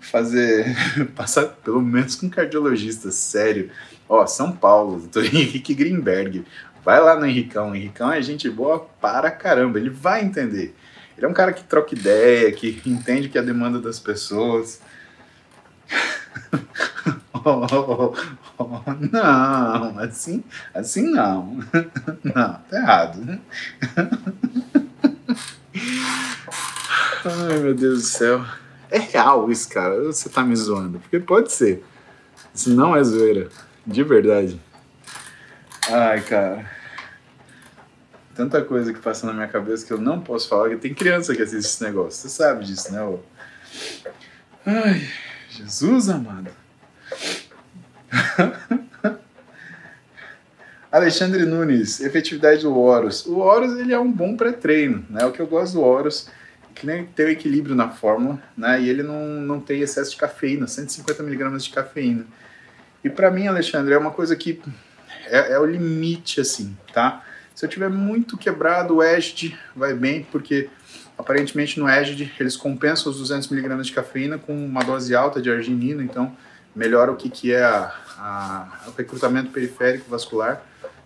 fazer, passar pelo menos com um cardiologista, sério. Ó, São Paulo, doutor Henrique Greenberg. Vai lá no Henricão. O Henricão é gente boa para caramba, ele vai entender. Ele é um cara que troca ideia, que entende que é a demanda das pessoas. oh, oh, oh, não, assim, assim não. Não, tá errado. Ai, meu Deus do céu. É real isso, cara. Você tá me zoando. Porque pode ser. Isso não é zoeira. De verdade. Ai, cara tanta coisa que passa na minha cabeça que eu não posso falar, que tem criança que assiste esse negócio. Você sabe disso, né? Ô? Ai, Jesus amado. Alexandre Nunes, efetividade do Horus. O Horus ele é um bom pré-treino, né? O que eu gosto do Horus que nem tem o equilíbrio na fórmula, né? E ele não, não tem excesso de cafeína, 150 miligramas de cafeína. E para mim, Alexandre, é uma coisa que é, é o limite, assim, tá? Se eu tiver muito quebrado, o EGD vai bem, porque aparentemente no EGD eles compensam os 200mg de cafeína com uma dose alta de arginina, então melhora o que, que é a, a, o recrutamento periférico vascular,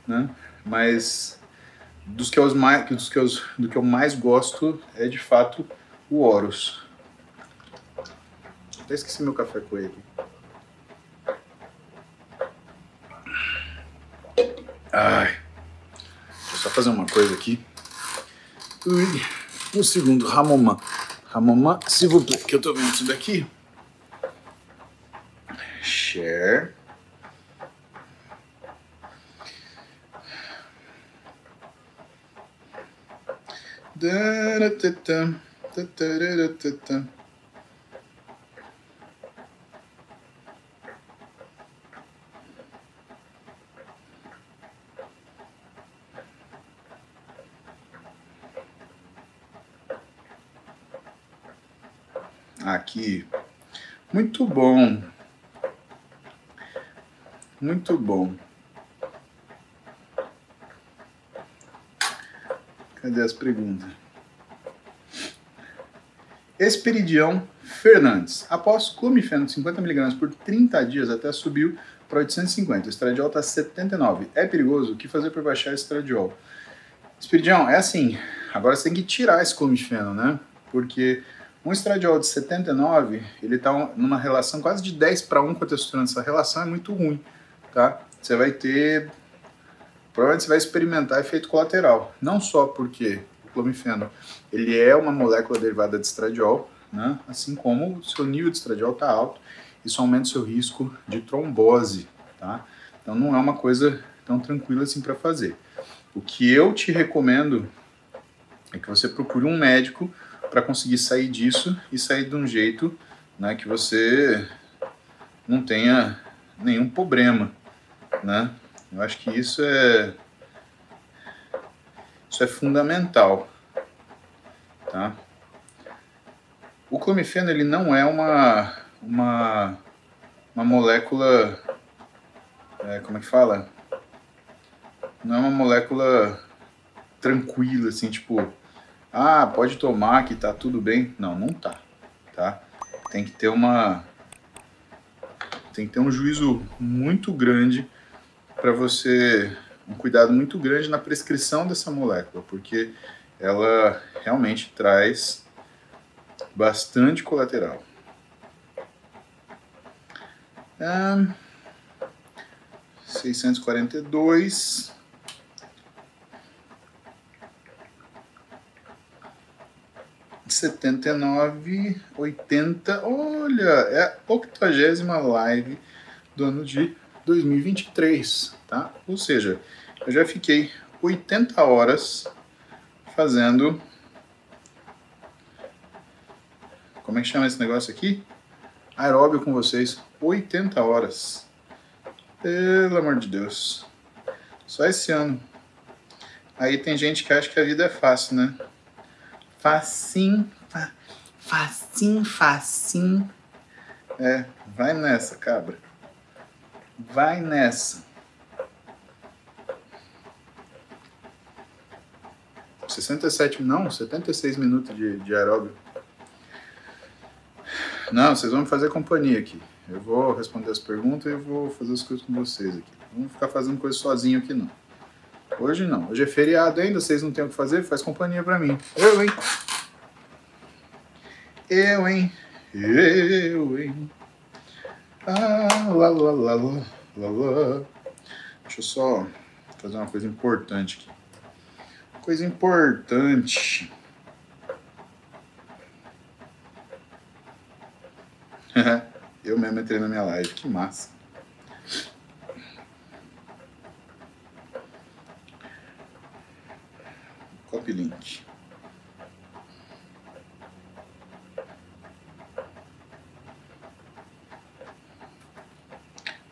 né? Mas dos que, eu mais, dos que eu, do que eu mais gosto é de fato o Horus. Até esqueci meu café com ele. Ai só fazer uma coisa aqui. Ui, um segundo, Ramomã. Ramomã, se plaît, que eu tô vendo isso daqui. Share. Da, da, da, da, da, da, da, da. Aqui. Muito bom. Muito bom. Cadê as perguntas? Esperidião Fernandes. Após clomifeno de 50mg por 30 dias até subiu para 850. O estradiol está 79. É perigoso? O que fazer para baixar esse estradiol? Esperidião, é assim. Agora você tem que tirar esse clomifeno, né? Porque um estradiol de 79, ele está numa relação quase de 10 para 1 com a testosterona. Essa relação é muito ruim, tá? Você vai ter... Provavelmente você vai experimentar efeito colateral. Não só porque o clomifeno, ele é uma molécula derivada de estradiol, né? Assim como o seu nível de estradiol está alto, isso aumenta o seu risco de trombose, tá? Então não é uma coisa tão tranquila assim para fazer. O que eu te recomendo é que você procure um médico para conseguir sair disso e sair de um jeito né, que você não tenha nenhum problema, né? Eu acho que isso é isso é fundamental, tá? O clomifeno ele não é uma uma uma molécula é, como é que fala? Não é uma molécula tranquila assim, tipo ah, pode tomar que tá tudo bem. Não, não tá, tá? tem que ter uma tem que ter um juízo muito grande para você um cuidado muito grande na prescrição dessa molécula, porque ela realmente traz bastante colateral. Um, 642 79, 80. Olha, é a 80 live do ano de 2023, tá? Ou seja, eu já fiquei 80 horas fazendo. Como é que chama esse negócio aqui? Aeróbio com vocês. 80 horas. Pelo amor de Deus. Só esse ano. Aí tem gente que acha que a vida é fácil, né? Facim, fa, facim, facim. É, vai nessa, cabra. Vai nessa. 67, não, 76 minutos de, de aeróbio. Não, vocês vão me fazer companhia aqui. Eu vou responder as perguntas e eu vou fazer as coisas com vocês aqui. Não ficar fazendo coisa sozinho aqui, não. Hoje não. Hoje é feriado ainda, vocês não têm o que fazer, faz companhia pra mim. Eu, hein? Eu, hein? Eu, hein? Ah, lá, lá, lá, lá, lá, lá. Deixa eu só fazer uma coisa importante aqui. Coisa importante. eu mesmo entrei na minha live, que massa. Copy link.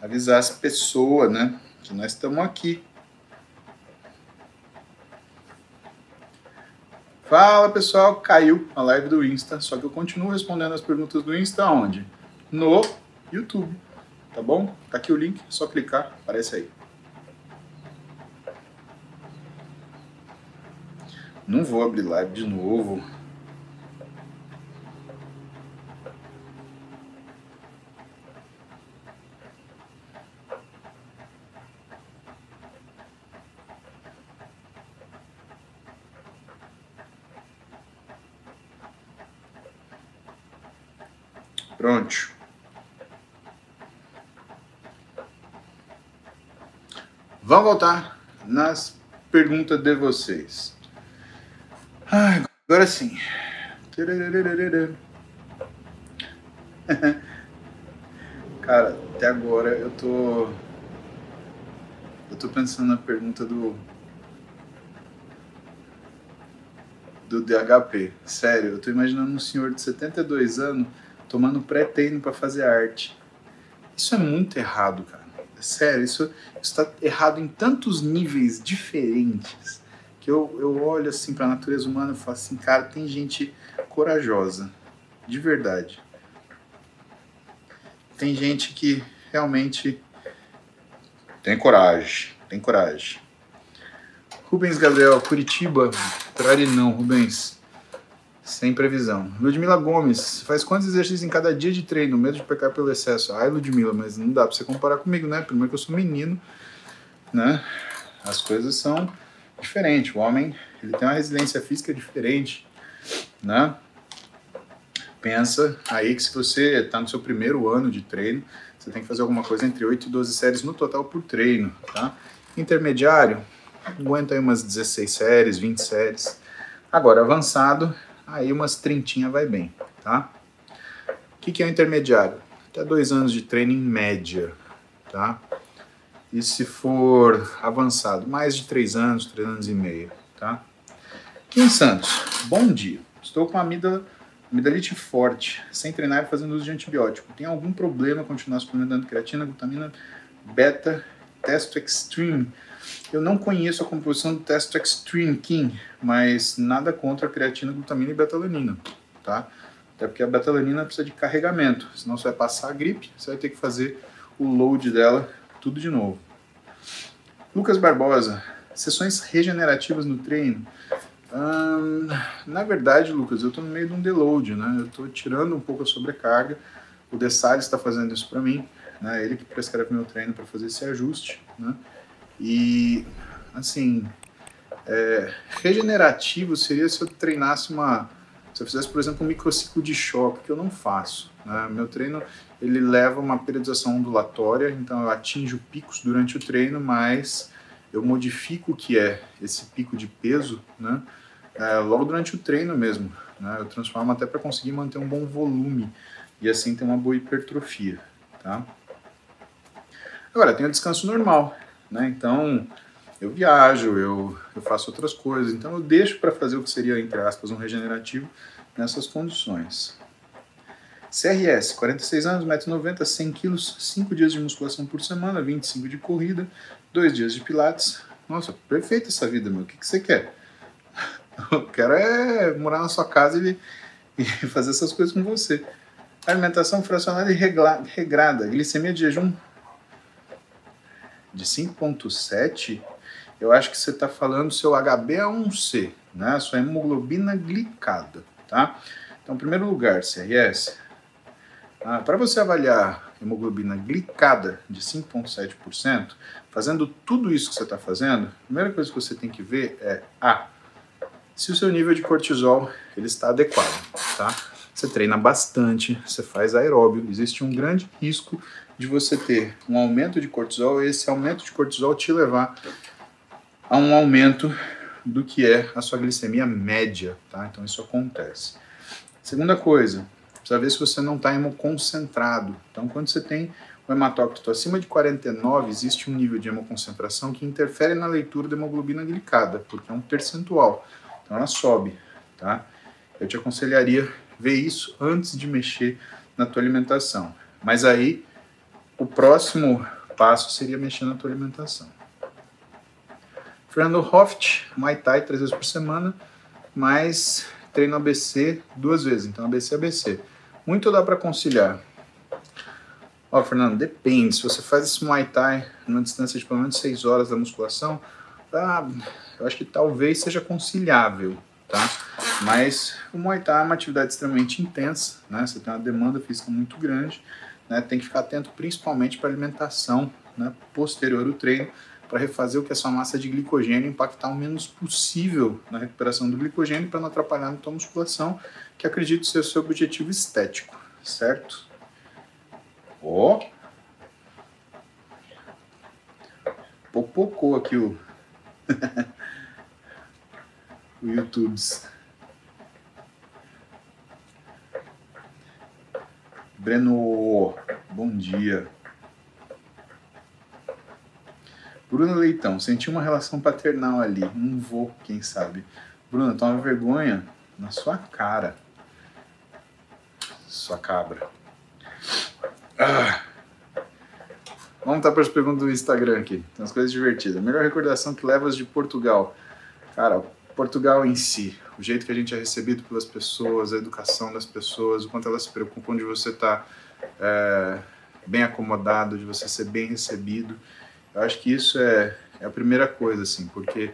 Avisar as pessoas, né? Que nós estamos aqui. Fala pessoal, caiu a live do Insta, só que eu continuo respondendo as perguntas do Insta onde? No YouTube, tá bom? Tá aqui o link, é só clicar, aparece aí. Não vou abrir live de novo. Pronto. Vamos voltar nas perguntas de vocês. Ah, agora sim. Cara, até agora eu tô. Eu tô pensando na pergunta do. Do DHP. Sério, eu tô imaginando um senhor de 72 anos tomando pré-treino para fazer arte. Isso é muito errado, cara. Sério, isso está errado em tantos níveis diferentes que eu, eu olho assim para a natureza humana e falo assim, cara, tem gente corajosa, de verdade. Tem gente que realmente tem coragem, tem coragem. Rubens Gabriel, Curitiba, Trari não, Rubens. Sem previsão. Ludmila Gomes, faz quantos exercícios em cada dia de treino? Medo de pecar pelo excesso. Ai, Ludmila, mas não dá pra você comparar comigo, né? Primeiro que eu sou menino, né? As coisas são diferente. O homem ele tem uma resiliência física diferente, né? Pensa aí que se você está no seu primeiro ano de treino, você tem que fazer alguma coisa entre 8 e 12 séries no total por treino, tá? Intermediário, aguenta aí umas 16 séries, 20 séries. Agora, avançado, aí umas 30 vai bem, tá? O que, que é o intermediário? Até dois anos de treino em média, tá? E se for avançado, mais de 3 anos, 3 anos e meio, tá? Kim Santos, bom dia. Estou com a amígdala, amidalite forte, sem treinar e fazendo uso de antibiótico. Tem algum problema continuar suplementando creatina, glutamina, beta, testo extreme? Eu não conheço a composição do testo extreme, Kim, mas nada contra a creatina, glutamina e betalanina, tá? Até porque a betalanina precisa de carregamento, senão você vai passar a gripe, você vai ter que fazer o load dela tudo de novo. Lucas Barbosa, sessões regenerativas no treino. Hum, na verdade, Lucas, eu estou no meio de um deload, né? Eu estou tirando um pouco a sobrecarga. O Dessalles está fazendo isso para mim, né? Ele que prescreve meu treino para fazer esse ajuste, né? E, assim, é, regenerativo seria se eu treinasse uma... Se eu fizesse, por exemplo, um microciclo de choque, que eu não faço. Né? Meu treino, ele leva uma periodização ondulatória, então eu atinjo picos durante o treino, mas eu modifico o que é esse pico de peso, né? É, logo durante o treino mesmo. Né? Eu transformo até para conseguir manter um bom volume e assim ter uma boa hipertrofia. Tá? Agora, tem o descanso normal. Né? Então, eu viajo, eu, eu faço outras coisas. Então, eu deixo para fazer o que seria, entre aspas, um regenerativo nessas condições. CRS, 46 anos, 1,90m, 100 kg, 5 dias de musculação por semana, 25 de corrida, 2 dias de pilates. Nossa, perfeita essa vida, meu. O que, que você quer? Eu quero é morar na sua casa e, e fazer essas coisas com você. Alimentação fracionada e regrada. Glicemia de jejum de 5,7. Eu acho que você está falando seu HbA1c, né? Sua hemoglobina glicada, tá? Então, em primeiro lugar, CRS, ah, Para você avaliar hemoglobina glicada de 5,7%, fazendo tudo isso que você está fazendo, a primeira coisa que você tem que ver é A, se o seu nível de cortisol ele está adequado, tá? Você treina bastante, você faz aeróbio, existe um grande risco de você ter um aumento de cortisol e esse aumento de cortisol te levar a um aumento do que é a sua glicemia média, tá? Então isso acontece. Segunda coisa, Precisa ver se você não está hemoconcentrado. Então, quando você tem o hematócrito acima de 49, existe um nível de hemoconcentração que interfere na leitura da hemoglobina glicada, porque é um percentual. Então, ela sobe, tá? Eu te aconselharia ver isso antes de mexer na tua alimentação. Mas aí, o próximo passo seria mexer na tua alimentação. Fernando Hoft, Muay Thai três vezes por semana, mas treino ABC duas vezes, então ABC ABC. Muito dá para conciliar. Ó, Fernando, depende. Se você faz esse Muay Thai numa distância de pelo menos 6 horas da musculação, tá, eu acho que talvez seja conciliável, tá? Mas o Muay Thai é uma atividade extremamente intensa, né? Você tem uma demanda física muito grande, né? Tem que ficar atento principalmente para alimentação, né? Posterior ao treino, para refazer o que é sua massa de glicogênio, impactar o menos possível na recuperação do glicogênio para não atrapalhar na tua musculação que acredito ser o seu objetivo estético, certo? Ó. Oh. Popocou aqui o. o YouTube. Breno, bom dia. Bruno Leitão, senti uma relação paternal ali, um vô, quem sabe. Bruno, toma vergonha na sua cara sua cabra. Ah. Vamos estar para as perguntas do Instagram aqui. Tem umas coisas divertidas. Melhor recordação que levas de Portugal. Cara, Portugal em si, o jeito que a gente é recebido pelas pessoas, a educação das pessoas, o quanto elas se preocupam de você estar é, bem acomodado, de você ser bem recebido. Eu acho que isso é, é a primeira coisa, assim, porque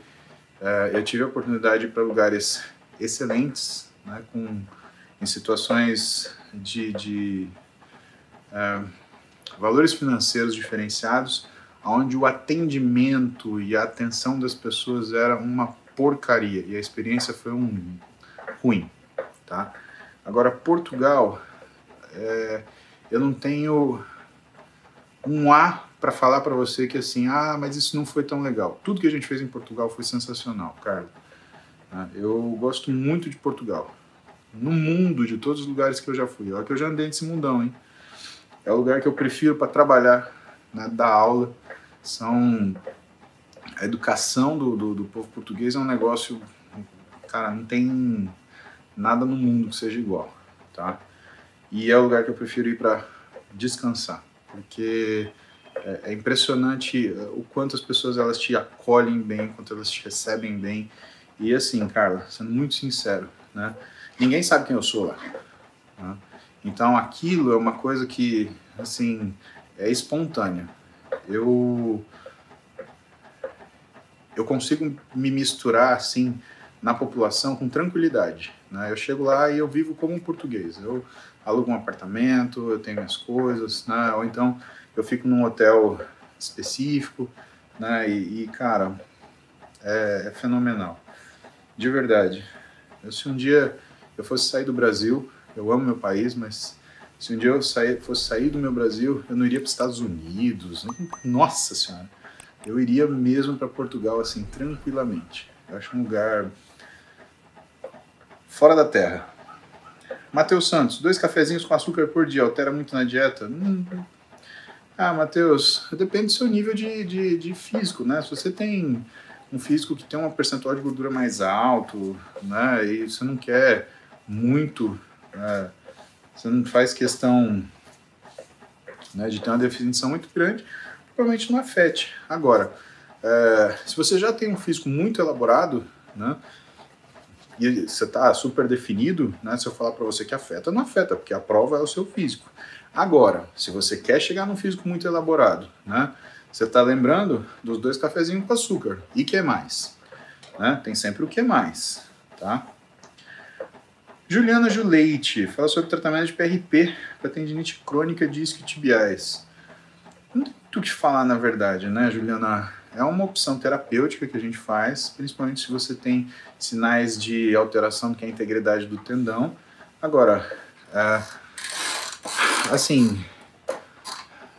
é, eu tive a oportunidade de ir para lugares excelentes, né, com, em situações de, de é, valores financeiros diferenciados, onde o atendimento e a atenção das pessoas era uma porcaria e a experiência foi um ruim, tá? Agora Portugal, é, eu não tenho um A para falar para você que assim, ah, mas isso não foi tão legal. Tudo que a gente fez em Portugal foi sensacional, Carlos. Eu gosto muito de Portugal no mundo, de todos os lugares que eu já fui. Olha que eu já andei nesse mundão, hein? É o lugar que eu prefiro para trabalhar, né, dar aula. São a educação do, do, do, povo português é um negócio, cara, não tem nada no mundo que seja igual, tá? E é o lugar que eu prefiro ir para descansar, porque é, é, impressionante o quanto as pessoas elas te acolhem bem, quanto elas te recebem bem. E assim, Carla, sendo muito sincero, né? ninguém sabe quem eu sou lá. Né? Então aquilo é uma coisa que, assim, é espontânea. Eu eu consigo me misturar assim na população com tranquilidade. Né? Eu chego lá e eu vivo como um português. Eu alugo um apartamento, eu tenho minhas coisas, né? ou então eu fico num hotel específico, né? e, e cara, é, é, fenomenal. De verdade. Eu, se um dia eu fosse sair do Brasil, eu amo meu país, mas se um dia eu sair, fosse sair do meu Brasil, eu não iria para os Estados Unidos. Nossa Senhora! Eu iria mesmo para Portugal, assim, tranquilamente. Eu acho um lugar fora da terra. Matheus Santos, dois cafezinhos com açúcar por dia, altera muito na dieta? Hum. Ah, Matheus, depende do seu nível de, de, de, físico, né? Se você tem um físico que tem uma percentual de gordura mais alto, né? E você não quer muito, né? você não faz questão né, de ter uma definição muito grande, provavelmente não afete. Agora, é, se você já tem um físico muito elaborado, né? e você está super definido, né? Se eu falar para você que afeta, não afeta, porque a prova é o seu físico. Agora, se você quer chegar num físico muito elaborado, né? Você está lembrando dos dois cafezinhos com açúcar. E que mais? Né? Tem sempre o que mais, tá? Juliana Juleite fala sobre tratamento de PRP para tendinite crônica de isquiotibiais. Não tem muito que falar, na verdade, né, Juliana? É uma opção terapêutica que a gente faz, principalmente se você tem sinais de alteração que é a integridade do tendão. Agora, é, assim,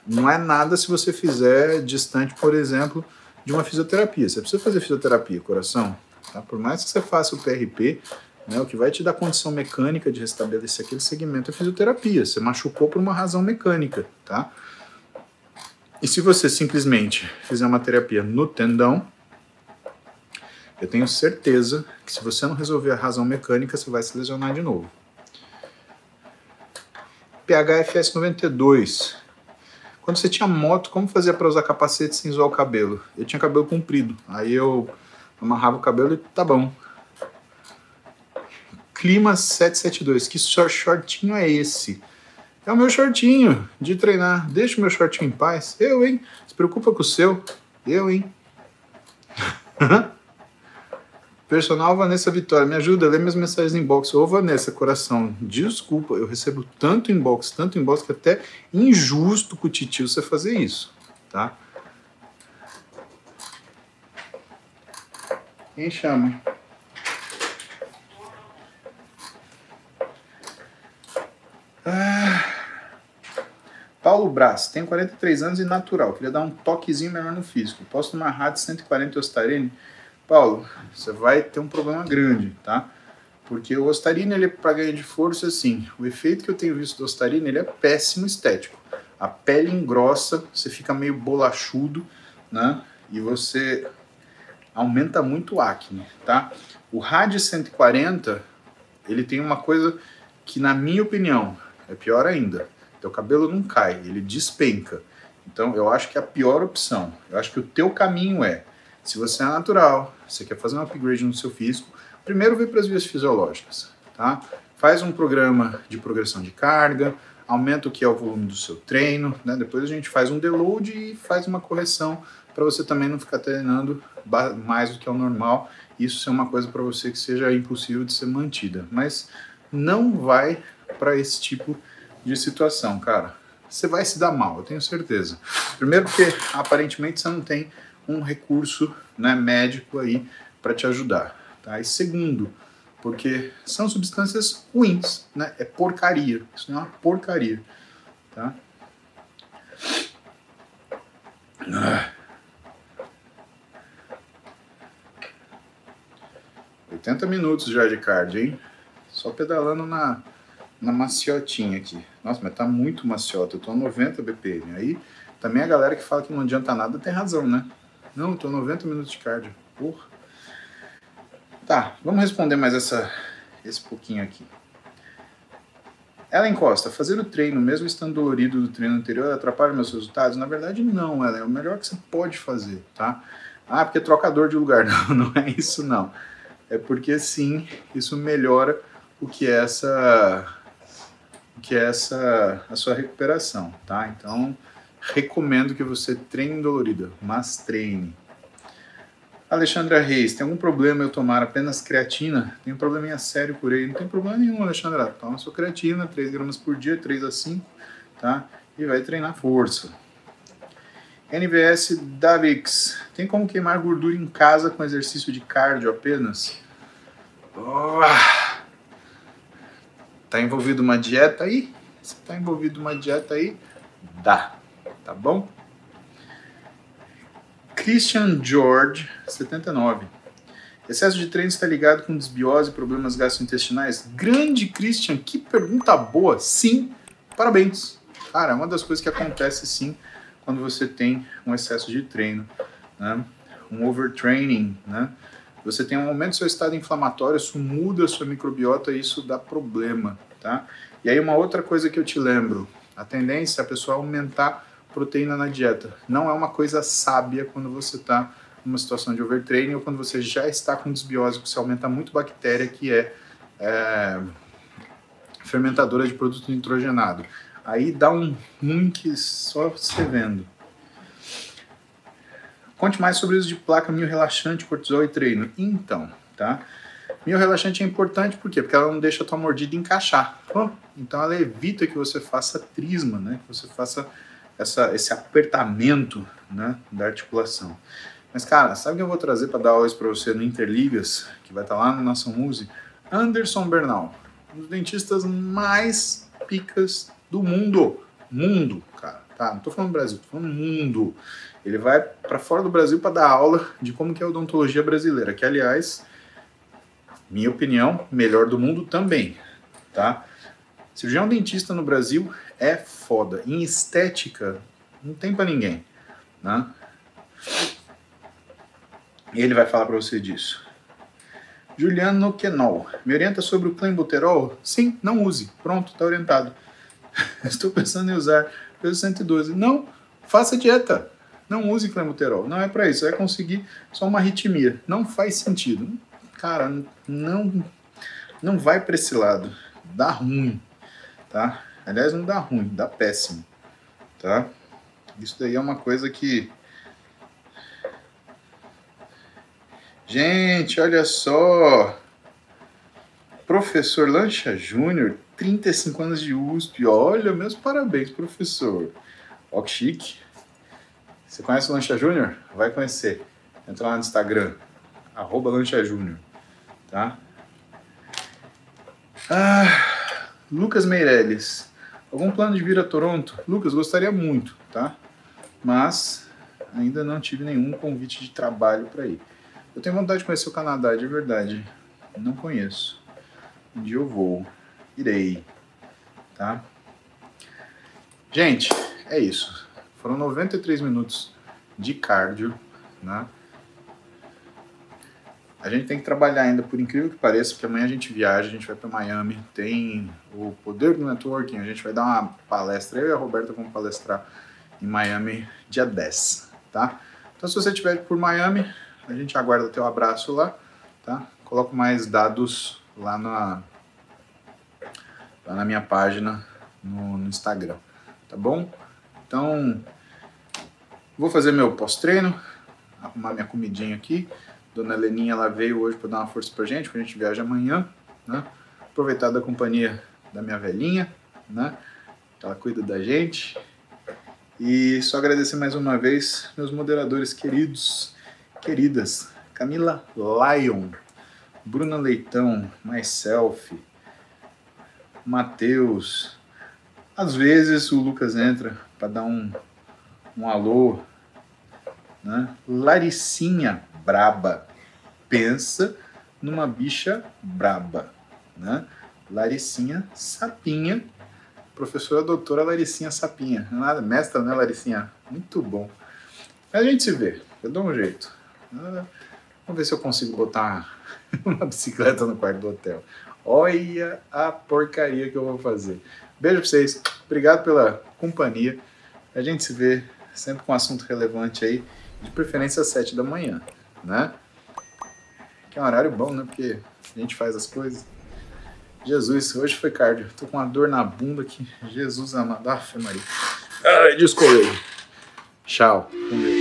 não é nada se você fizer distante, por exemplo, de uma fisioterapia. Você precisa fazer fisioterapia, coração. Tá? Por mais que você faça o PRP, né, o que vai te dar condição mecânica de restabelecer aquele segmento é fisioterapia. Você machucou por uma razão mecânica, tá? E se você simplesmente fizer uma terapia no tendão, eu tenho certeza que se você não resolver a razão mecânica, você vai se lesionar de novo. PHFS 92. Quando você tinha moto, como fazia para usar capacete sem zoar o cabelo? Eu tinha cabelo comprido. Aí eu amarrava o cabelo e tá bom. Clima 772. Que shortinho é esse? É o meu shortinho de treinar. Deixa o meu shortinho em paz. Eu, hein? Se preocupa com o seu. Eu, hein? Personal Vanessa Vitória, me ajuda, lê minhas mensagens inbox. Ô Vanessa, coração, desculpa, eu recebo tanto inbox, tanto inbox que até injusto com o titio você fazer isso, tá? Quem chama? Ah. Paulo Brás, tenho 43 anos e natural. Queria dar um toquezinho melhor no físico. Posso tomar RAD 140 Ostarine? Paulo, você vai ter um problema grande, tá? Porque o Ostarine, ele é para ganhar de força, assim. O efeito que eu tenho visto do Ostarine, ele é péssimo estético. A pele engrossa, você fica meio bolachudo, né? E você aumenta muito o acne, tá? O RAD 140, ele tem uma coisa que, na minha opinião, é pior ainda teu cabelo não cai, ele despenca. Então, eu acho que é a pior opção. Eu acho que o teu caminho é, se você é natural, você quer fazer um upgrade no seu físico, primeiro vem para as vias fisiológicas, tá? Faz um programa de progressão de carga, aumenta o que é o volume do seu treino, né? Depois a gente faz um deload e faz uma correção para você também não ficar treinando mais do que é o normal. Isso é uma coisa para você que seja impossível de ser mantida, mas não vai para esse tipo de de situação, cara, você vai se dar mal, eu tenho certeza. Primeiro porque aparentemente você não tem um recurso né, médico aí para te ajudar, tá? E segundo, porque são substâncias ruins, né? É porcaria, isso não é uma porcaria, tá? Ah. 80 minutos já de card, hein? Só pedalando na na maciotinha aqui. Nossa, mas tá muito maciota. Eu tô a 90 BPM. Aí também a galera que fala que não adianta nada tem razão, né? Não, tô 90 minutos de cardio. Porra. Tá, vamos responder mais essa, esse pouquinho aqui. Ellen Costa, fazer o treino, mesmo estando dolorido do treino anterior, atrapalha meus resultados? Na verdade, não, ela é o melhor que você pode fazer, tá? Ah, porque trocador de lugar. Não, não é isso, não. É porque sim, isso melhora o que é essa que é essa a sua recuperação, tá? Então, recomendo que você treine dolorida, mas treine. Alexandra Reis, tem algum problema eu tomar apenas creatina? Tem um probleminha sério por aí. Não tem problema nenhum, Alexandra. Toma sua creatina, 3 gramas por dia, 3 a 5, tá? E vai treinar força. NVS Davix, tem como queimar gordura em casa com exercício de cardio apenas? Oh, tá envolvido uma dieta aí? Se tá envolvido uma dieta aí, dá, tá bom? Christian George, 79. Excesso de treino está ligado com desbiose e problemas gastrointestinais? Grande Christian, que pergunta boa. Sim, parabéns. Cara, é uma das coisas que acontece sim quando você tem um excesso de treino, né? um overtraining, né? Você tem um aumento do seu estado inflamatório, isso muda a sua microbiota e isso dá problema, tá? E aí uma outra coisa que eu te lembro, a tendência é a pessoa aumentar proteína na dieta. Não é uma coisa sábia quando você está numa situação de overtraining ou quando você já está com desbiose, você aumenta muito bactéria que é, é fermentadora de produto nitrogenado. Aí dá um ruim que só você vendo. Conte mais sobre o uso de placa mio relaxante, cortisol e treino. Então, tá? Mio relaxante é importante por quê? Porque ela não deixa a tua mordida encaixar. Então ela evita que você faça trisma, né? Que você faça essa, esse apertamento né, da articulação. Mas, cara, sabe o que eu vou trazer para dar hoje para você no Interligas, que vai estar tá lá no Nação Muse? Anderson Bernal, um dos dentistas mais picas do mundo. Mundo, cara. Tá, não tô falando Brasil, tô falando mundo. Ele vai para fora do Brasil para dar aula de como que é a odontologia brasileira, que aliás, minha opinião, melhor do mundo também, tá? Cirurgião dentista no Brasil é foda. Em estética, não tem para ninguém. Né? E ele vai falar para você disso. Juliano Quenol, me orienta sobre o clenbuterol? Sim, não use. Pronto, está orientado. Estou pensando em usar peso 112. Não, faça dieta. Não use clenbuterol. Não é para isso. Vai conseguir só uma arritmia. Não faz sentido. Cara, não, não vai para esse lado. Dá ruim, tá? Aliás, não dá ruim, dá péssimo, tá? Isso daí é uma coisa que... Gente, olha só! Professor Lancha Júnior, 35 anos de USP. Olha, meus parabéns, professor. Ó, que chique. Você conhece o Lancha Júnior? Vai conhecer. Entra lá no Instagram, arroba Lancha Júnior, tá? Ah, Lucas Meirelles. Algum plano de vir a Toronto? Lucas, gostaria muito, tá? Mas ainda não tive nenhum convite de trabalho para ir. Eu tenho vontade de conhecer o Canadá, de verdade. Não conheço. Um dia eu vou. Irei. Tá? Gente, é isso. Foram 93 minutos de cardio, né? A gente tem que trabalhar ainda, por incrível que pareça, porque amanhã a gente viaja, a gente vai para Miami, tem o poder do networking, a gente vai dar uma palestra, eu e a Roberta vamos palestrar em Miami dia 10, tá? Então se você estiver por Miami, a gente aguarda teu abraço lá, tá? Coloco mais dados lá na, lá na minha página no, no Instagram, tá bom? Então, vou fazer meu pós-treino, arrumar minha comidinha aqui, Dona Leninha ela veio hoje para dar uma força pra gente, porque a gente viaja amanhã, né? Aproveitar da companhia da minha velhinha, né? Ela cuida da gente. E só agradecer mais uma vez meus moderadores queridos, queridas, Camila Lyon, Bruna Leitão, Myself, Matheus. Às vezes o Lucas entra para dar um, um alô, né? Laricinha, braba. Pensa numa bicha braba, né? Laricinha Sapinha, professora doutora Laricinha Sapinha. Nada, mestra, né, Laricinha? Muito bom. A gente se vê, eu dou um jeito. Vamos ver se eu consigo botar uma bicicleta no quarto do hotel. Olha a porcaria que eu vou fazer. Beijo pra vocês. Obrigado pela companhia. A gente se vê sempre com um assunto relevante aí, de preferência às sete da manhã né? Que é um horário bom, né? Porque a gente faz as coisas. Jesus, hoje foi cardio. Tô com uma dor na bunda aqui. Jesus amado. Ah, Maria. Ai, descolei. Tchau. Com Deus.